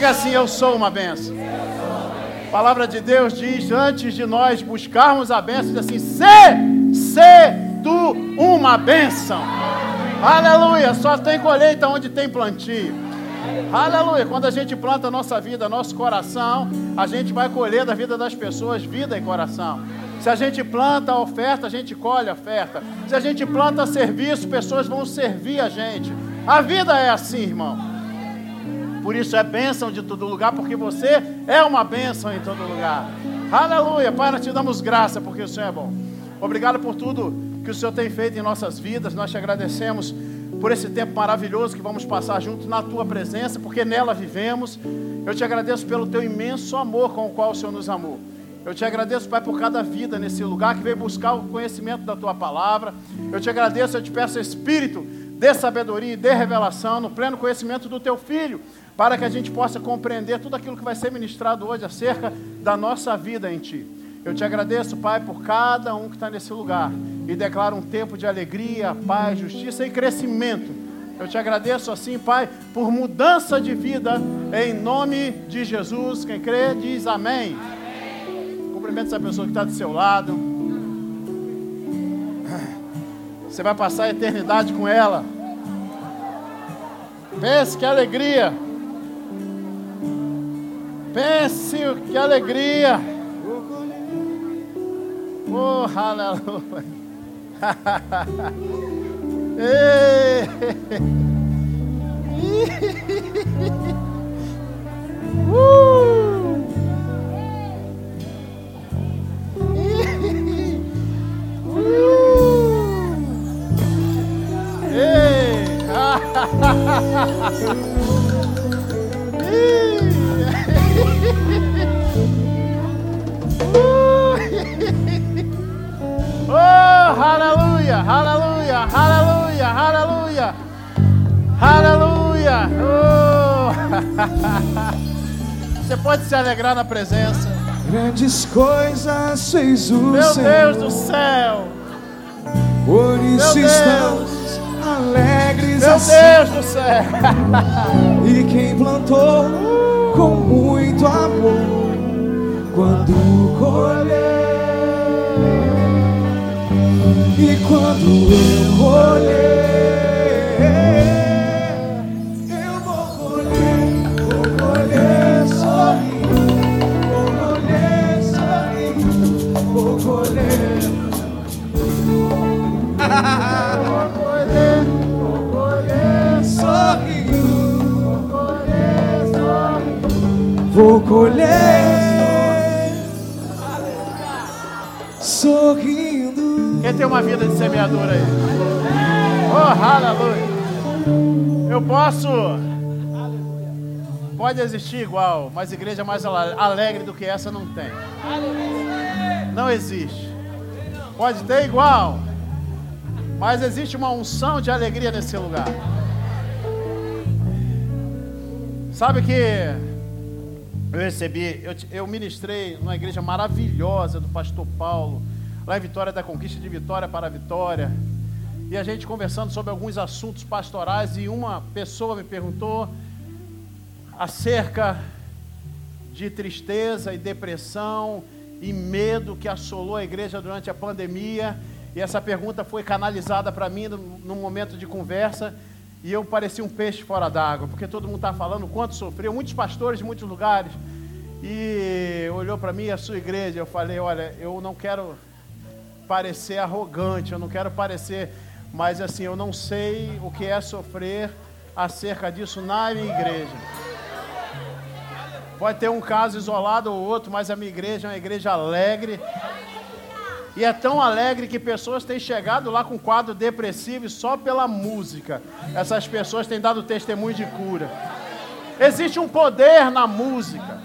Diga assim: Eu sou uma benção. A palavra de Deus diz: antes de nós buscarmos a benção, diz assim: se, se tu uma benção. Aleluia. Só tem colheita onde tem plantio. Aleluia. Quando a gente planta a nossa vida, nosso coração, a gente vai colher da vida das pessoas vida e coração. Se a gente planta a oferta, a gente colhe a oferta. Se a gente planta serviço, pessoas vão servir a gente. A vida é assim, irmão. Por isso é bênção de todo lugar, porque você é uma bênção em todo lugar. Aleluia. Pai, nós te damos graça, porque o Senhor é bom. Obrigado por tudo que o Senhor tem feito em nossas vidas. Nós te agradecemos por esse tempo maravilhoso que vamos passar juntos na tua presença, porque nela vivemos. Eu te agradeço pelo teu imenso amor com o qual o Senhor nos amou. Eu te agradeço, Pai, por cada vida nesse lugar que veio buscar o conhecimento da tua palavra. Eu te agradeço, eu te peço, Espírito, dê sabedoria e dê revelação no pleno conhecimento do teu filho, para que a gente possa compreender tudo aquilo que vai ser ministrado hoje acerca da nossa vida em ti. Eu te agradeço, Pai, por cada um que está nesse lugar e declaro um tempo de alegria, paz, justiça e crescimento. Eu te agradeço assim, Pai, por mudança de vida, em nome de Jesus. Quem crê, diz amém. amém. Cumprimento essa pessoa que está do seu lado. Você vai passar a eternidade com ela. Pense que alegria. Pense que alegria. Oh, aleluia. Ei. uh. oh, aleluia, aleluia, aleluia, aleluia, aleluia. Oh. Você pode se alegrar na presença. Grandes coisas fez o Meu Senhor. Deus do céu. Por isso Meu Deus. estamos alegres Meu assim. Deus do céu. E quem plantou com muito amor, quando colher, e quando eu colher, Vou colher sorrindo. Quem tem uma vida de semeadura aí? Oh, aleluia. Eu posso. Pode existir igual, mas igreja mais ale- alegre do que essa não tem. Não existe. Pode ter igual, mas existe uma unção de alegria nesse lugar. Sabe que eu recebi, eu, eu ministrei numa igreja maravilhosa do pastor Paulo, lá em Vitória da Conquista, de Vitória para Vitória. E a gente conversando sobre alguns assuntos pastorais, e uma pessoa me perguntou acerca de tristeza e depressão e medo que assolou a igreja durante a pandemia. E essa pergunta foi canalizada para mim num momento de conversa. E eu parecia um peixe fora d'água, porque todo mundo estava falando quanto sofreu, muitos pastores de muitos lugares. E olhou para mim, a sua igreja, eu falei: Olha, eu não quero parecer arrogante, eu não quero parecer, mas assim, eu não sei o que é sofrer acerca disso na minha igreja. Pode ter um caso isolado ou outro, mas a minha igreja é uma igreja alegre. E é tão alegre que pessoas têm chegado lá com quadro depressivo e só pela música. Essas pessoas têm dado testemunho de cura. Existe um poder na música.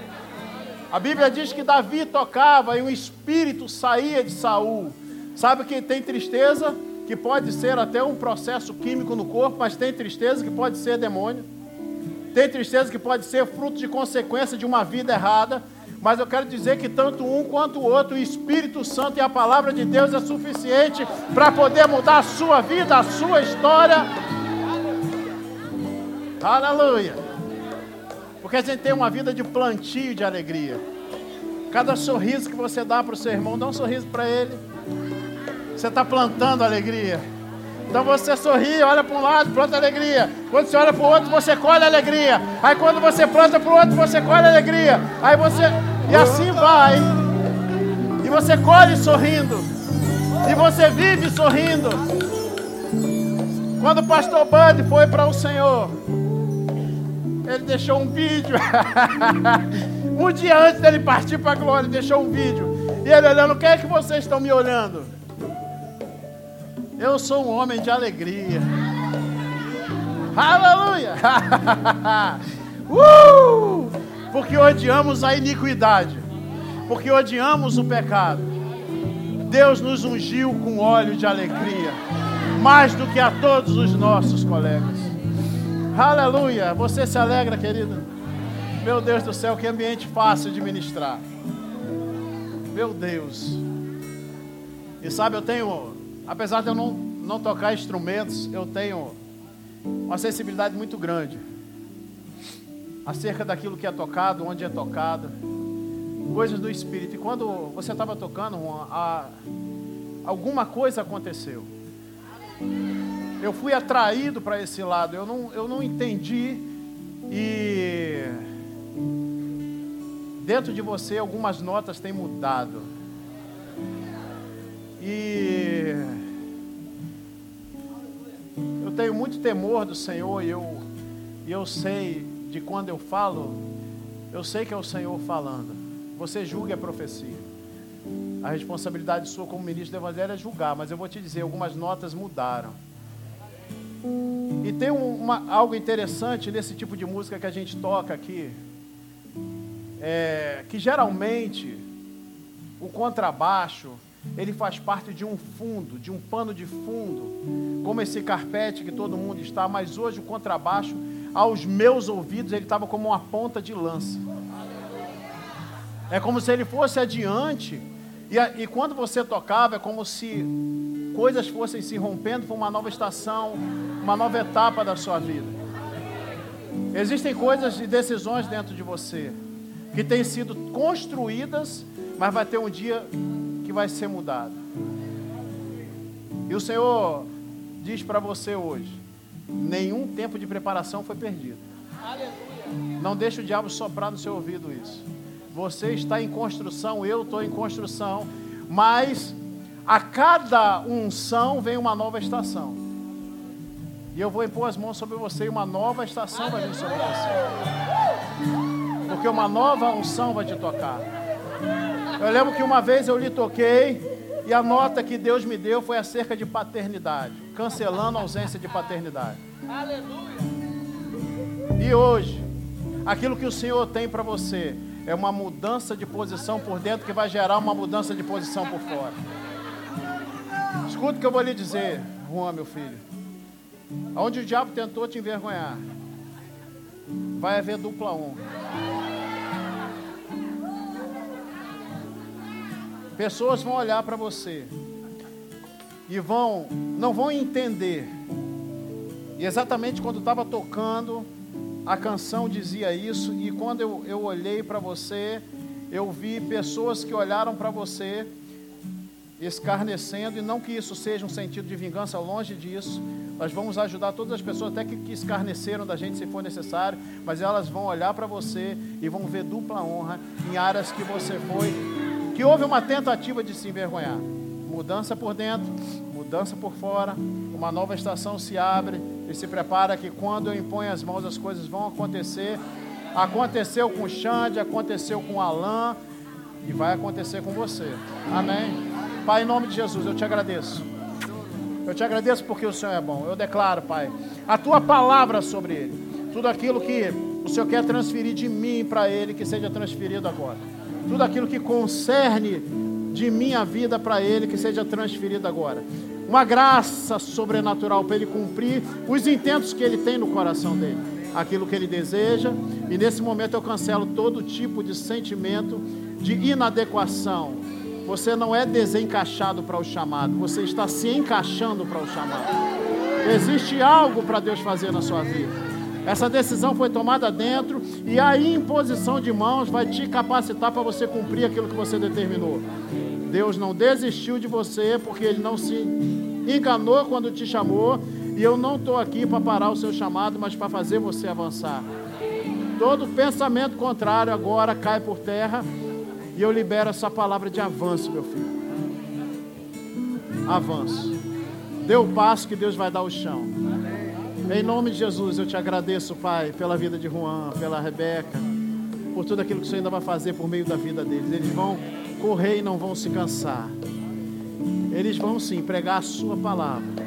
A Bíblia diz que Davi tocava e um espírito saía de Saul. Sabe que tem tristeza que pode ser até um processo químico no corpo, mas tem tristeza que pode ser demônio. Tem tristeza que pode ser fruto de consequência de uma vida errada. Mas eu quero dizer que tanto um quanto o outro, o Espírito Santo e a palavra de Deus é suficiente para poder mudar a sua vida, a sua história. Aleluia. Porque a gente tem uma vida de plantio de alegria. Cada sorriso que você dá para o seu irmão, dá um sorriso para ele. Você está plantando alegria. Então você sorri, olha para um lado, planta alegria. Quando você olha para o outro, você colhe alegria. Aí quando você planta para o outro, você colhe alegria. Aí você. E assim vai. E você colhe sorrindo. E você vive sorrindo. Quando o pastor Bud foi para o Senhor, ele deixou um vídeo. um dia antes dele partir para a glória, deixou um vídeo. E ele olhando, o que é que vocês estão me olhando? Eu sou um homem de alegria. Aleluia! uh! Porque odiamos a iniquidade. Porque odiamos o pecado. Deus nos ungiu com óleo de alegria. Mais do que a todos os nossos colegas. Aleluia! Você se alegra, querido? Meu Deus do céu, que ambiente fácil de ministrar. Meu Deus. E sabe, eu tenho, apesar de eu não, não tocar instrumentos, eu tenho uma sensibilidade muito grande acerca daquilo que é tocado, onde é tocado, coisas do Espírito. E quando você estava tocando, a, alguma coisa aconteceu eu fui atraído para esse lado, eu não, eu não entendi e dentro de você algumas notas têm mudado. E eu tenho muito temor do Senhor e eu, eu sei de quando eu falo, eu sei que é o Senhor falando. Você julga a profecia. A responsabilidade sua como ministro do Evangelho é julgar, mas eu vou te dizer, algumas notas mudaram. E tem uma, algo interessante nesse tipo de música que a gente toca aqui, é, que geralmente o contrabaixo ele faz parte de um fundo, de um pano de fundo, como esse carpete que todo mundo está, mas hoje o contrabaixo, aos meus ouvidos, ele estava como uma ponta de lança. É como se ele fosse adiante e, e quando você tocava, é como se coisas fossem se rompendo para uma nova estação, uma nova etapa da sua vida. Existem coisas e decisões dentro de você que têm sido construídas, mas vai ter um dia que vai ser mudado. E o Senhor diz para você hoje: nenhum tempo de preparação foi perdido. Não deixe o diabo soprar no seu ouvido isso. Você está em construção, eu estou em construção, mas a cada unção vem uma nova estação. E eu vou impor as mãos sobre você e uma nova estação vai vir sobre você. Porque uma nova unção vai te tocar. Eu lembro que uma vez eu lhe toquei e a nota que Deus me deu foi acerca de paternidade, cancelando a ausência de paternidade. Aleluia. E hoje, aquilo que o Senhor tem para você é uma mudança de posição por dentro que vai gerar uma mudança de posição por fora. Escuta o que eu vou lhe dizer, Juan, meu filho. Onde o diabo tentou te envergonhar, vai haver dupla honra. Pessoas vão olhar para você e vão, não vão entender. E exatamente quando estava tocando, a canção dizia isso, e quando eu, eu olhei para você, eu vi pessoas que olharam para você escarnecendo, e não que isso seja um sentido de vingança, longe disso. Nós vamos ajudar todas as pessoas, até que, que escarneceram da gente se for necessário, mas elas vão olhar para você e vão ver dupla honra em áreas que você foi, que houve uma tentativa de se envergonhar. Mudança por dentro, mudança por fora, uma nova estação se abre e se prepara que quando eu imponho as mãos as coisas vão acontecer. Aconteceu com o Xande, aconteceu com o Alain e vai acontecer com você. Amém. Pai, em nome de Jesus, eu te agradeço. Eu te agradeço porque o Senhor é bom. Eu declaro, Pai, a tua palavra sobre ele. Tudo aquilo que o Senhor quer transferir de mim para ele, que seja transferido agora. Tudo aquilo que concerne de minha vida para ele, que seja transferido agora uma graça sobrenatural para ele cumprir os intentos que ele tem no coração dele, aquilo que ele deseja. E nesse momento eu cancelo todo tipo de sentimento de inadequação. Você não é desencaixado para o chamado, você está se encaixando para o chamado. Existe algo para Deus fazer na sua vida. Essa decisão foi tomada dentro e a imposição de mãos vai te capacitar para você cumprir aquilo que você determinou. Deus não desistiu de você porque Ele não se enganou quando te chamou. E eu não estou aqui para parar o seu chamado, mas para fazer você avançar. Todo pensamento contrário agora cai por terra. E eu libero essa palavra de avanço, meu filho. Avanço. Dê o passo que Deus vai dar o chão. Em nome de Jesus, eu te agradeço, Pai, pela vida de Juan, pela Rebeca, por tudo aquilo que o Senhor ainda vai fazer por meio da vida deles. Eles vão correr e não vão se cansar. Eles vão sim pregar a Sua palavra.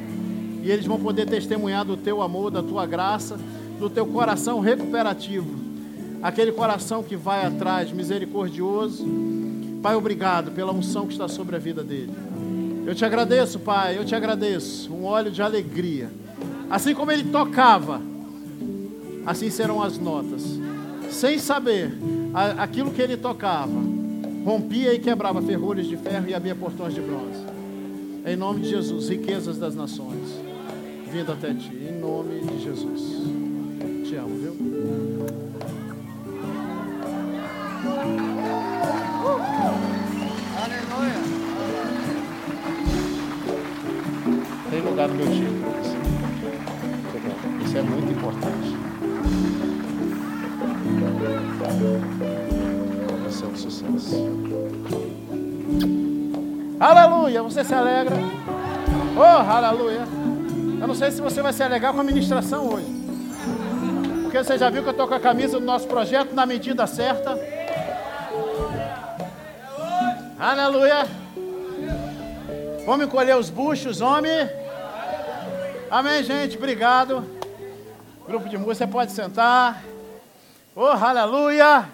E eles vão poder testemunhar do Teu amor, da Tua graça, do Teu coração recuperativo. Aquele coração que vai atrás, misericordioso. Pai, obrigado pela unção que está sobre a vida dele. Eu te agradeço, Pai, eu te agradeço. Um óleo de alegria. Assim como ele tocava, assim serão as notas. Sem saber, aquilo que ele tocava rompia e quebrava ferrolhos de ferro e abria portões de bronze. Em nome de Jesus, riquezas das nações, vindo até ti. Em nome de Jesus. Te amo, viu? Aleluia. Tem lugar no meu time. Isso é muito importante. Você é um sucesso. Aleluia! Você se alegra? Oh, aleluia! Eu não sei se você vai se alegrar com a ministração hoje. Porque você já viu que eu estou com a camisa do nosso projeto na medida certa. Aleluia! Vamos encolher os buchos, homem. Amém, gente. Obrigado. Grupo de música, você pode sentar. Oh, aleluia!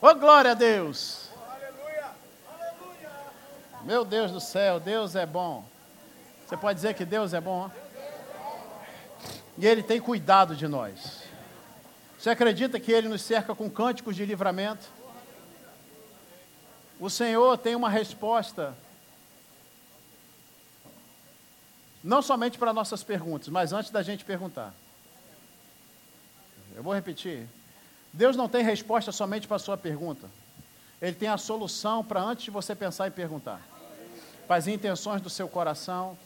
Oh, glória a Deus! Meu Deus do céu, Deus é bom. Você pode dizer que Deus é bom? E Ele tem cuidado de nós. Você acredita que Ele nos cerca com cânticos de livramento? O Senhor tem uma resposta Não somente para nossas perguntas, mas antes da gente perguntar. Eu vou repetir. Deus não tem resposta somente para a sua pergunta. Ele tem a solução para antes de você pensar e perguntar. Para as intenções do seu coração,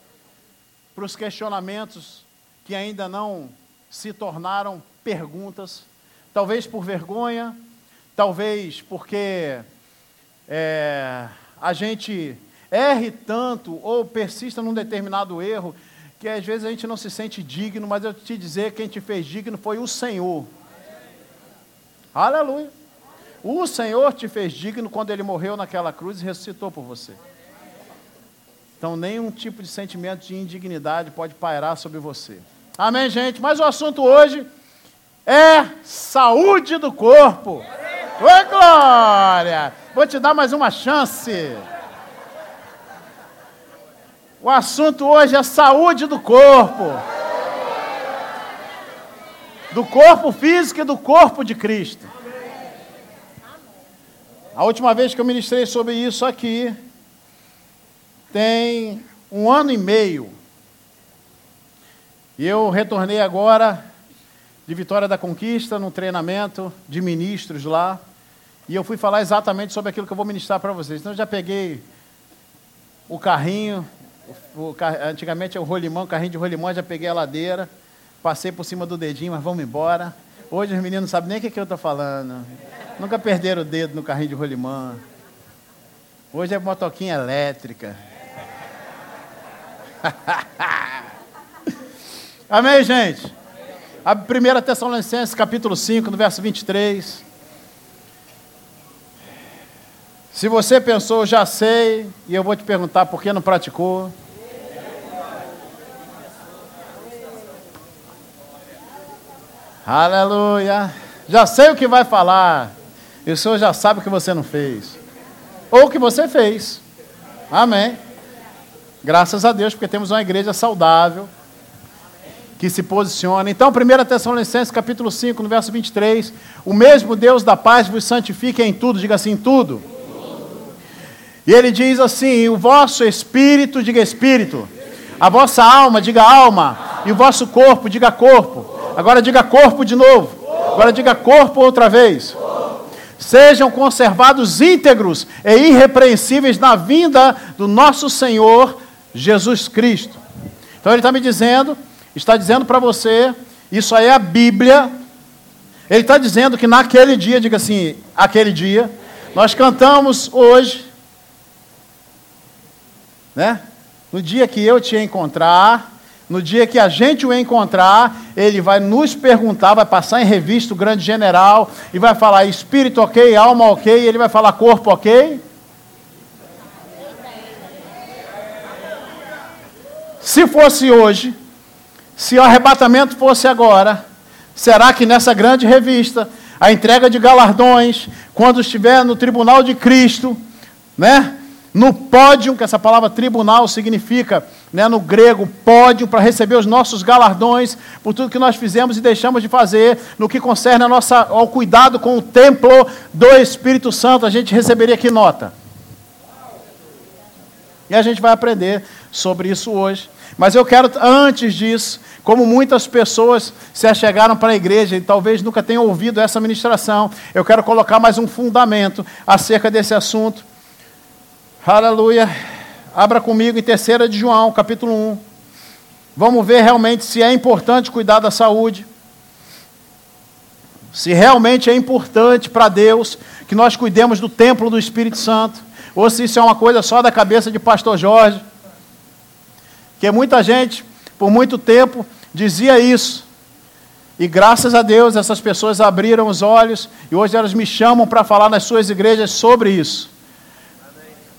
para os questionamentos que ainda não se tornaram perguntas, talvez por vergonha, talvez porque é, a gente erre tanto ou persista num determinado erro que às vezes a gente não se sente digno, mas eu te dizer quem te fez digno foi o Senhor. Aleluia. O Senhor te fez digno quando ele morreu naquela cruz e ressuscitou por você. Então, nenhum tipo de sentimento de indignidade pode pairar sobre você. Amém, gente? Mas o assunto hoje é saúde do corpo. Oi, glória! Vou te dar mais uma chance. O assunto hoje é saúde do corpo. Do corpo físico e do corpo de Cristo. A última vez que eu ministrei sobre isso aqui, tem um ano e meio. E eu retornei agora de Vitória da Conquista, num treinamento de ministros lá. E eu fui falar exatamente sobre aquilo que eu vou ministrar para vocês. Então eu já peguei o carrinho, o, antigamente é o rolimão, carrinho de rolimão, já peguei a ladeira, passei por cima do dedinho, mas vamos embora. Hoje os meninos não sabem nem o que, que eu estou falando. Nunca perderam o dedo no carrinho de rolimã. Hoje é motoquinha elétrica. Amém, gente? A 1 Tessalonicenses, capítulo 5, no verso 23. Se você pensou, já sei, e eu vou te perguntar por que não praticou. Aleluia. Já sei o que vai falar. E o Senhor já sabe o que você não fez. Ou o que você fez. Amém. Graças a Deus, porque temos uma igreja saudável que se posiciona. Então, 1 Tessalonicenses capítulo 5, no verso 23, o mesmo Deus da paz vos santifique em tudo, diga assim, tudo e ele diz assim: o vosso espírito, diga espírito, A vossa alma, diga alma. E o vosso corpo, diga corpo. Agora diga corpo de novo. Agora diga corpo outra vez. Sejam conservados íntegros e irrepreensíveis na vinda do nosso Senhor Jesus Cristo. Então ele está me dizendo, está dizendo para você, isso aí é a Bíblia. Ele está dizendo que naquele dia, diga assim, aquele dia, nós cantamos hoje, né? No dia que eu te encontrar, no dia que a gente o encontrar, ele vai nos perguntar, vai passar em revista o grande general e vai falar espírito ok, alma ok, e ele vai falar corpo ok. Se fosse hoje, se o arrebatamento fosse agora, será que nessa grande revista, a entrega de galardões, quando estiver no tribunal de Cristo, né? No pódio, que essa palavra tribunal significa, né, no grego, pódio, para receber os nossos galardões por tudo que nós fizemos e deixamos de fazer, no que concerne a nossa, ao cuidado com o templo do Espírito Santo, a gente receberia que nota? E a gente vai aprender sobre isso hoje. Mas eu quero, antes disso, como muitas pessoas se achegaram para a igreja e talvez nunca tenham ouvido essa ministração, eu quero colocar mais um fundamento acerca desse assunto. Aleluia. Abra comigo em 3 de João, capítulo 1. Vamos ver realmente se é importante cuidar da saúde. Se realmente é importante para Deus que nós cuidemos do templo do Espírito Santo. Ou se isso é uma coisa só da cabeça de pastor Jorge. Que muita gente, por muito tempo, dizia isso. E graças a Deus essas pessoas abriram os olhos e hoje elas me chamam para falar nas suas igrejas sobre isso.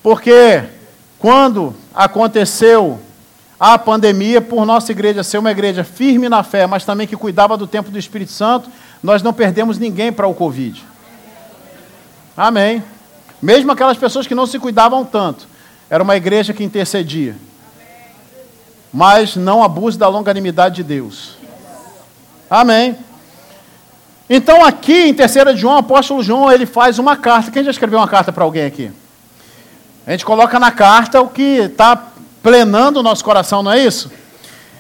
Porque quando aconteceu a pandemia, por nossa igreja ser uma igreja firme na fé, mas também que cuidava do tempo do Espírito Santo, nós não perdemos ninguém para o Covid. Amém. Mesmo aquelas pessoas que não se cuidavam tanto, era uma igreja que intercedia. Mas não abuse da longanimidade de Deus. Amém. Então aqui em 3 de João, o apóstolo João, ele faz uma carta. Quem já escreveu uma carta para alguém aqui? A gente coloca na carta o que está plenando o nosso coração, não é isso?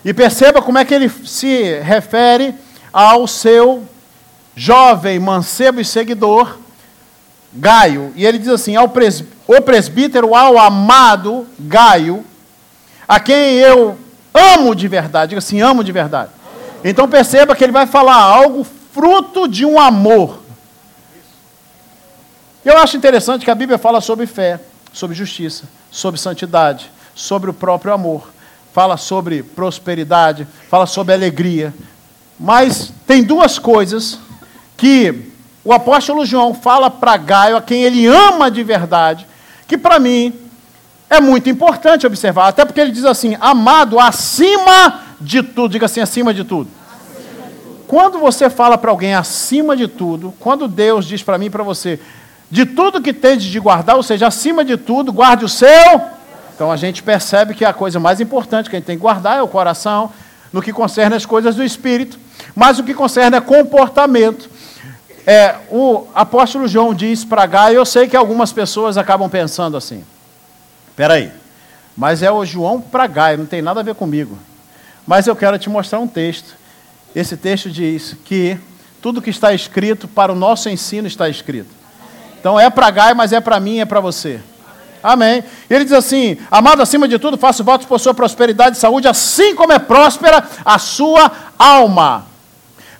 E perceba como é que ele se refere ao seu jovem, mancebo e seguidor, Gaio. E ele diz assim: ao o presbítero, ao amado Gaio, a quem eu amo de verdade. Diga assim: amo de verdade. Então perceba que ele vai falar algo fruto de um amor. Eu acho interessante que a Bíblia fala sobre fé sobre justiça, sobre santidade, sobre o próprio amor, fala sobre prosperidade, fala sobre alegria. Mas tem duas coisas que o apóstolo João fala para Gaio, a quem ele ama de verdade, que para mim é muito importante observar, até porque ele diz assim: amado acima de tudo, diga assim, acima de tudo. Quando você fala para alguém acima de tudo, quando Deus diz para mim e para você, de tudo que tem de guardar, ou seja, acima de tudo, guarde o seu. Então a gente percebe que a coisa mais importante que a gente tem que guardar é o coração, no que concerne as coisas do espírito, mas o que concerne é comportamento. É, o apóstolo João diz para Gaio, eu sei que algumas pessoas acabam pensando assim. Espera aí, mas é o João para Gaio, não tem nada a ver comigo. Mas eu quero te mostrar um texto. Esse texto diz que tudo que está escrito para o nosso ensino está escrito. Então é para Gai, mas é para mim, é para você. Amém. E ele diz assim: Amado, acima de tudo, faço votos por sua prosperidade e saúde, assim como é próspera a sua alma.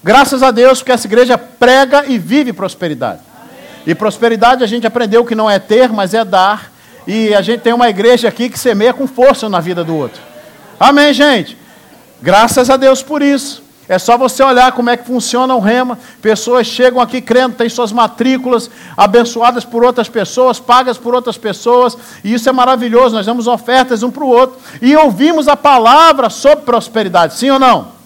Graças a Deus, porque essa igreja prega e vive prosperidade. Amém. E prosperidade a gente aprendeu que não é ter, mas é dar. E a gente tem uma igreja aqui que semeia com força na vida do outro. Amém, gente? Graças a Deus por isso. É só você olhar como é que funciona o rema. Pessoas chegam aqui crendo, têm suas matrículas abençoadas por outras pessoas, pagas por outras pessoas, e isso é maravilhoso. Nós damos ofertas um para o outro e ouvimos a palavra sobre prosperidade, sim ou não?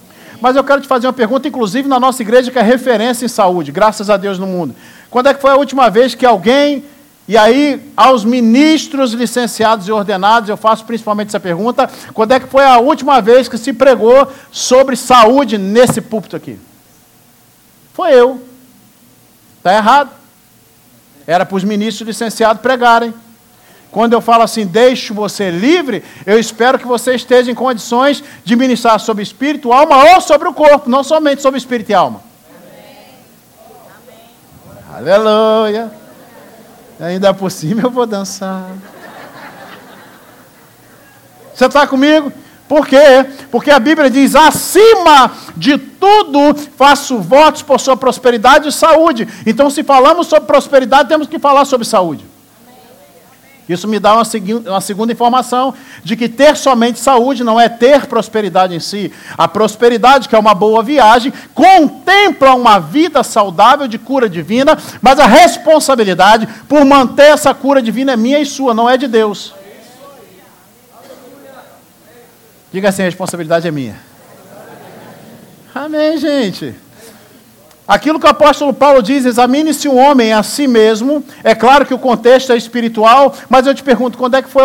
Mas eu quero te fazer uma pergunta, inclusive na nossa igreja, que é referência em saúde, graças a Deus no mundo. Quando é que foi a última vez que alguém e aí, aos ministros licenciados e ordenados, eu faço principalmente essa pergunta: quando é que foi a última vez que se pregou sobre saúde nesse púlpito aqui? Foi eu. Está errado. Era para os ministros licenciados pregarem. Quando eu falo assim, deixo você livre, eu espero que você esteja em condições de ministrar sobre espírito, alma ou sobre o corpo, não somente sobre espírito e alma. Amém. Aleluia. Ainda por cima eu vou dançar. Você está comigo? Por quê? Porque a Bíblia diz: acima de tudo faço votos por sua prosperidade e saúde. Então, se falamos sobre prosperidade, temos que falar sobre saúde. Isso me dá uma, uma, segunda informação de que ter somente saúde não é ter prosperidade em si. A prosperidade, que é uma boa viagem, contempla uma vida saudável de cura divina, mas a responsabilidade por manter essa cura divina é minha e sua, não é de Deus. Diga assim: a responsabilidade é minha. Amém, gente. Aquilo que o apóstolo Paulo diz, examine-se o homem a si mesmo. É claro que o contexto é espiritual, mas eu te pergunto, quando é, que foi,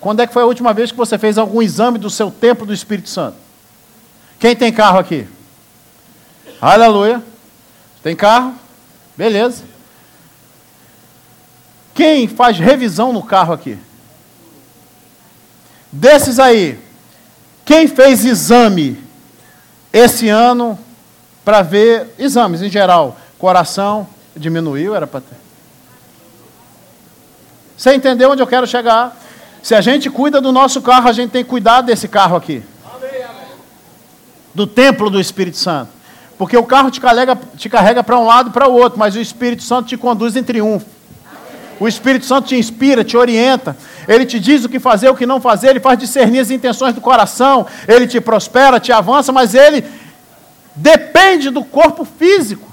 quando é que foi a última vez que você fez algum exame do seu templo do Espírito Santo? Quem tem carro aqui? Aleluia. Tem carro? Beleza. Quem faz revisão no carro aqui? Desses aí, quem fez exame esse ano para ver exames em geral? Coração diminuiu, era para ter. Você entendeu onde eu quero chegar? Se a gente cuida do nosso carro, a gente tem que cuidar desse carro aqui. Do templo do Espírito Santo. Porque o carro te carrega, te carrega para um lado e para o outro, mas o Espírito Santo te conduz em triunfo. O Espírito Santo te inspira, te orienta. Ele te diz o que fazer, o que não fazer. Ele faz discernir as intenções do coração. Ele te prospera, te avança, mas ele depende do corpo físico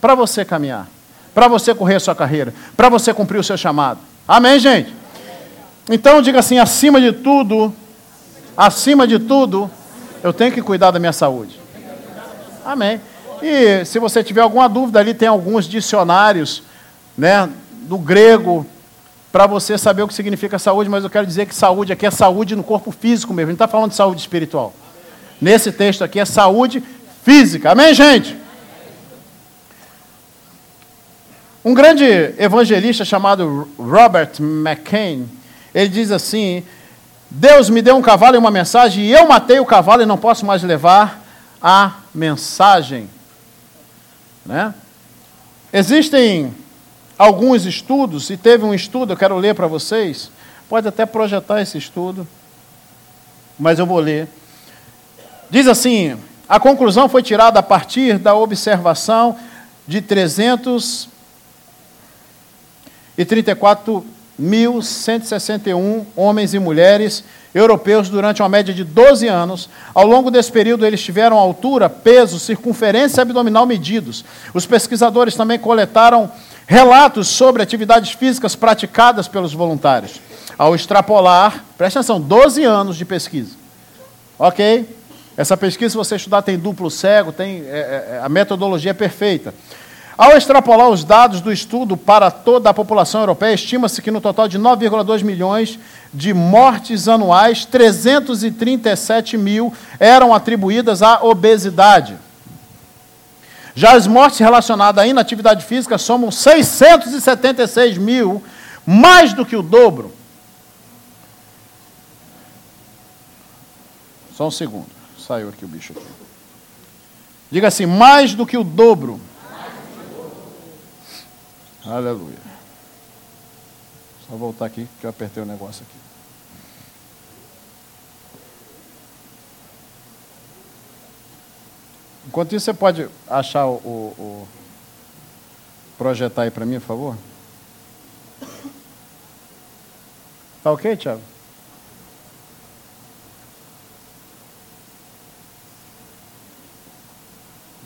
para você caminhar, para você correr a sua carreira, para você cumprir o seu chamado. Amém, gente? Então diga assim: acima de tudo, acima de tudo, eu tenho que cuidar da minha saúde. Amém. E se você tiver alguma dúvida ali, tem alguns dicionários né, do grego, para você saber o que significa saúde, mas eu quero dizer que saúde aqui é saúde no corpo físico mesmo, não está falando de saúde espiritual. Nesse texto aqui é saúde física. Amém, gente? Um grande evangelista chamado Robert McCain, ele diz assim: Deus me deu um cavalo e uma mensagem, e eu matei o cavalo e não posso mais levar a mensagem. Né? Existem alguns estudos, e teve um estudo, eu quero ler para vocês, pode até projetar esse estudo, mas eu vou ler. Diz assim: a conclusão foi tirada a partir da observação de 334.161 homens e mulheres europeus durante uma média de 12 anos. Ao longo desse período, eles tiveram altura, peso, circunferência abdominal medidos. Os pesquisadores também coletaram relatos sobre atividades físicas praticadas pelos voluntários. Ao extrapolar, presta atenção, 12 anos de pesquisa. Ok? Essa pesquisa, se você estudar, tem duplo cego, tem, é, é, a metodologia é perfeita. Ao extrapolar os dados do estudo para toda a população europeia, estima-se que no total de 9,2 milhões de mortes anuais, 337 mil eram atribuídas à obesidade. Já as mortes relacionadas à inatividade física somam 676 mil, mais do que o dobro. Só um segundo. Saiu aqui o bicho aqui. Diga assim, mais do que o dobro. Aleluia. Só voltar aqui que eu apertei o negócio aqui. Enquanto isso, você pode achar o, o, o projetar aí para mim, por favor? Tá ok, Tiago?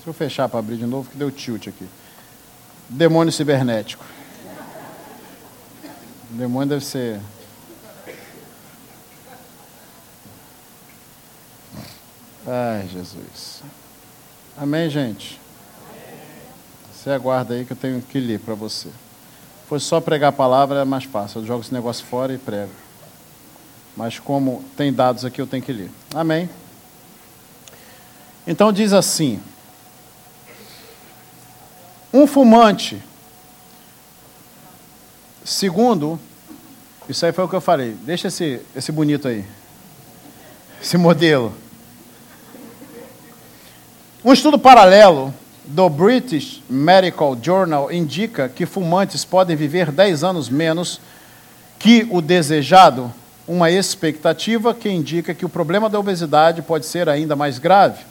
Deixa eu fechar para abrir de novo, que deu tilt aqui. Demônio cibernético. O demônio deve ser. Ai, Jesus. Amém, gente? Você aguarda aí que eu tenho que ler para você. Foi só pregar a palavra é mais fácil. Eu jogo esse negócio fora e prego. Mas como tem dados aqui, eu tenho que ler. Amém? Então diz assim: Um fumante Segundo, isso aí foi o que eu falei. Deixa esse, esse bonito aí. Esse modelo. Um estudo paralelo do British Medical Journal indica que fumantes podem viver 10 anos menos que o desejado, uma expectativa que indica que o problema da obesidade pode ser ainda mais grave.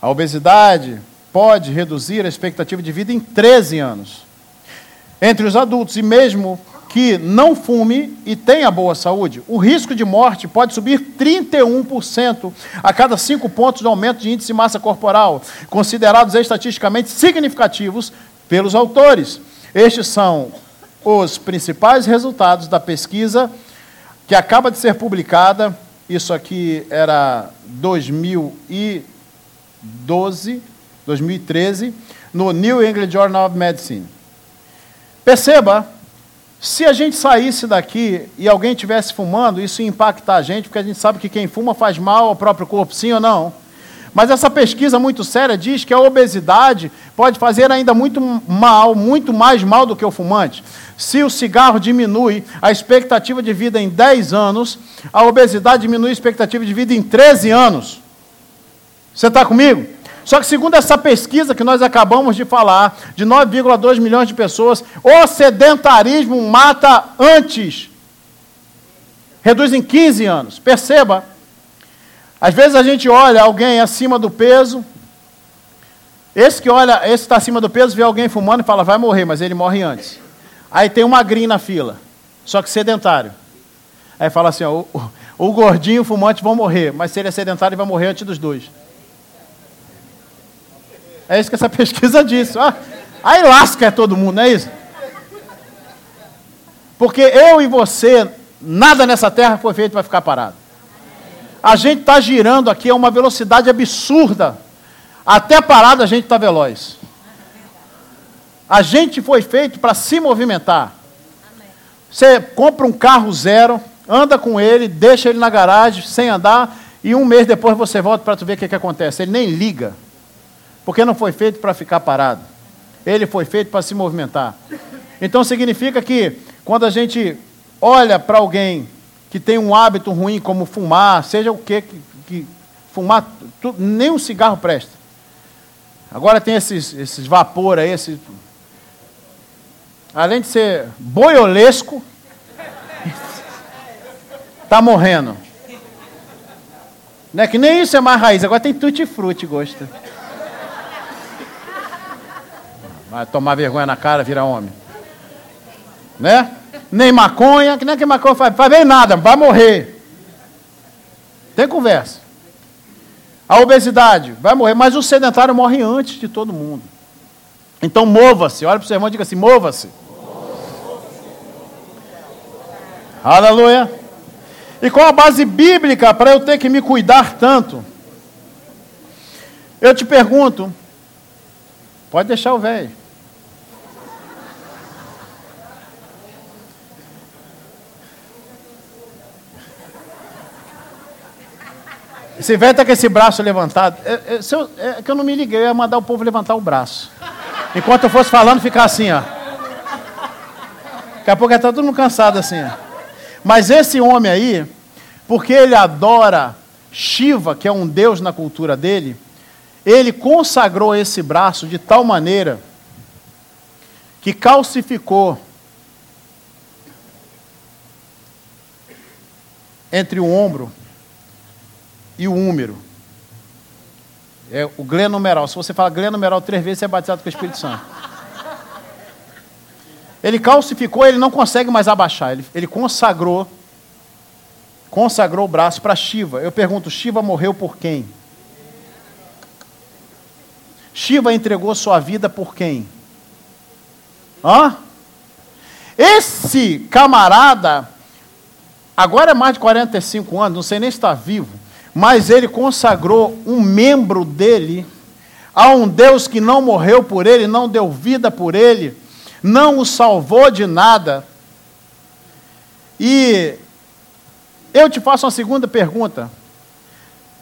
A obesidade pode reduzir a expectativa de vida em 13 anos. Entre os adultos, e mesmo que não fume e tenha boa saúde, o risco de morte pode subir 31% a cada 5 pontos de aumento de índice de massa corporal, considerados estatisticamente significativos pelos autores. Estes são os principais resultados da pesquisa que acaba de ser publicada. Isso aqui era 2012, 2013, no New England Journal of Medicine. Perceba, se a gente saísse daqui e alguém estivesse fumando, isso ia impactar a gente, porque a gente sabe que quem fuma faz mal ao próprio corpo, sim ou não? Mas essa pesquisa muito séria diz que a obesidade pode fazer ainda muito mal, muito mais mal do que o fumante. Se o cigarro diminui a expectativa de vida em 10 anos, a obesidade diminui a expectativa de vida em 13 anos. Você está comigo? Só que, segundo essa pesquisa que nós acabamos de falar, de 9,2 milhões de pessoas, o sedentarismo mata antes. Reduz em 15 anos. Perceba. Às vezes a gente olha alguém acima do peso. Esse que olha, esse está acima do peso, vê alguém fumando e fala, vai morrer, mas ele morre antes. Aí tem um magrinho na fila, só que sedentário. Aí fala assim, ó, o, o, o gordinho e o fumante vão morrer, mas se ele é sedentário, ele vai morrer antes dos dois. É isso que essa pesquisa diz. Ah, aí lasca todo mundo, não é isso? Porque eu e você, nada nessa terra foi feito para ficar parado. A gente está girando aqui a uma velocidade absurda. Até parado a gente está veloz. A gente foi feito para se movimentar. Você compra um carro zero, anda com ele, deixa ele na garagem sem andar, e um mês depois você volta para ver o que, que acontece. Ele nem liga. Porque não foi feito para ficar parado. Ele foi feito para se movimentar. Então significa que quando a gente olha para alguém que tem um hábito ruim, como fumar, seja o que, que fumar, tu, nem um cigarro presta. Agora tem esses, esses vapor aí, esse, além de ser boiolesco, está morrendo. Né? Que nem isso é mais raiz, agora tem tutti-frutti gosto. Vai tomar vergonha na cara, vira homem. Né? Nem maconha, que nem que maconha faz, faz bem nada, vai morrer. Tem conversa. A obesidade vai morrer, mas o sedentário morre antes de todo mundo. Então mova-se, olha para o seu irmão e diga assim: mova-se. Aleluia. E qual a base bíblica para eu ter que me cuidar tanto? Eu te pergunto, pode deixar o velho. Esse velho está com esse braço levantado. É, é, eu, é, que eu não me liguei, eu ia mandar o povo levantar o braço. Enquanto eu fosse falando, ficar assim, ó. Daqui a pouco está todo mundo cansado assim, ó. Mas esse homem aí, porque ele adora Shiva, que é um deus na cultura dele, ele consagrou esse braço de tal maneira que calcificou entre o ombro e o úmero. É o glenumeral. Se você fala glenumeral três vezes, você é batizado com o Espírito Santo. Ele calcificou, ele não consegue mais abaixar. Ele, ele consagrou, consagrou o braço para Shiva. Eu pergunto, Shiva morreu por quem? Shiva entregou sua vida por quem? Hã? Esse camarada, agora é mais de 45 anos, não sei nem se está vivo mas ele consagrou um membro dele a um Deus que não morreu por ele, não deu vida por ele, não o salvou de nada. E eu te faço uma segunda pergunta.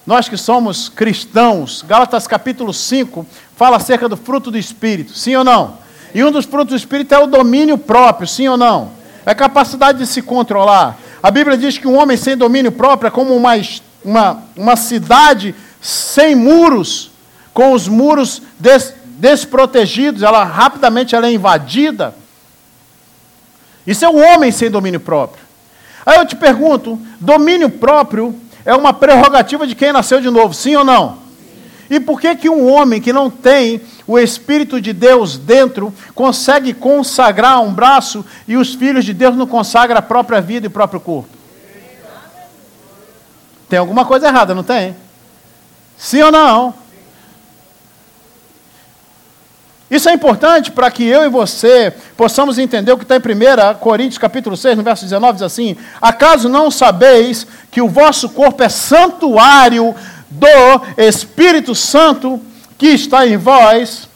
Nós que somos cristãos, Gálatas capítulo 5 fala acerca do fruto do Espírito, sim ou não? E um dos frutos do Espírito é o domínio próprio, sim ou não? É a capacidade de se controlar. A Bíblia diz que um homem sem domínio próprio é como uma, uma, uma cidade sem muros, com os muros des, desprotegidos, ela rapidamente ela é invadida. Isso é o homem sem domínio próprio. Aí eu te pergunto: domínio próprio é uma prerrogativa de quem nasceu de novo, sim ou não? E por que, que um homem que não tem o Espírito de Deus dentro consegue consagrar um braço e os filhos de Deus não consagram a própria vida e o próprio corpo? Tem alguma coisa errada, não tem? Sim ou não? Isso é importante para que eu e você possamos entender o que está em 1 Coríntios capítulo 6, no verso 19, diz assim: Acaso não sabeis que o vosso corpo é santuário do Espírito Santo que está em vós,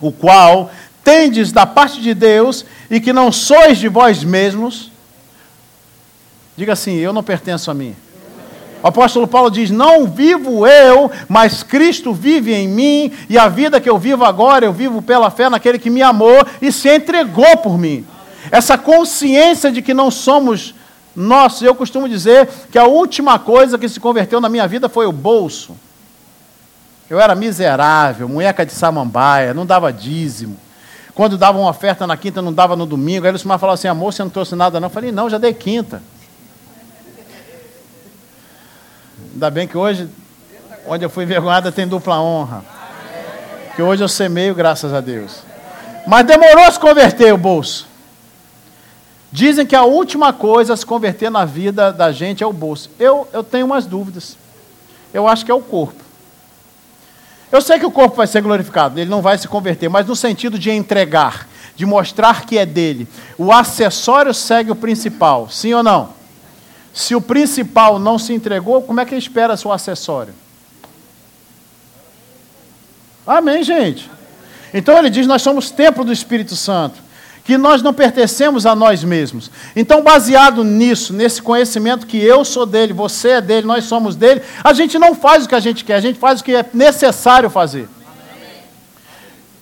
o qual tendes da parte de Deus e que não sois de vós mesmos? Diga assim: Eu não pertenço a mim. O apóstolo Paulo diz: Não vivo eu, mas Cristo vive em mim, e a vida que eu vivo agora, eu vivo pela fé naquele que me amou e se entregou por mim. Essa consciência de que não somos nossos, eu costumo dizer que a última coisa que se converteu na minha vida foi o bolso. Eu era miserável, munheca de samambaia, não dava dízimo. Quando dava uma oferta na quinta, não dava no domingo. Aí o Silmar falou assim: amor, você não trouxe nada não? Eu falei: não, já dei quinta. Ainda bem que hoje, onde eu fui envergonhada, tem dupla honra. Que hoje eu semeio, graças a Deus. Mas demorou a se converter o bolso. Dizem que a última coisa a se converter na vida da gente é o bolso. Eu, eu tenho umas dúvidas. Eu acho que é o corpo. Eu sei que o corpo vai ser glorificado, ele não vai se converter, mas no sentido de entregar, de mostrar que é dele. O acessório segue o principal, sim ou não? Se o principal não se entregou, como é que espera seu acessório? Amém, gente? Então ele diz: Nós somos templo do Espírito Santo, que nós não pertencemos a nós mesmos. Então, baseado nisso, nesse conhecimento que eu sou dele, você é dele, nós somos dele, a gente não faz o que a gente quer, a gente faz o que é necessário fazer.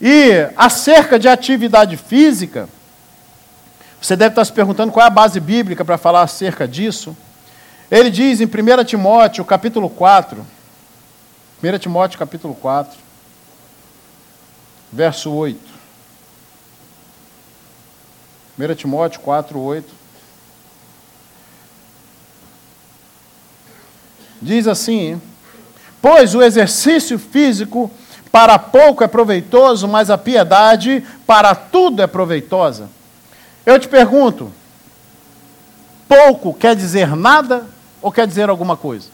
E acerca de atividade física, você deve estar se perguntando qual é a base bíblica para falar acerca disso. Ele diz em 1 Timóteo, capítulo 4, 1 Timóteo, capítulo 4, verso 8. 1 Timóteo 4, 8. Diz assim: Pois o exercício físico para pouco é proveitoso, mas a piedade para tudo é proveitosa. Eu te pergunto: pouco quer dizer nada ou quer dizer alguma coisa?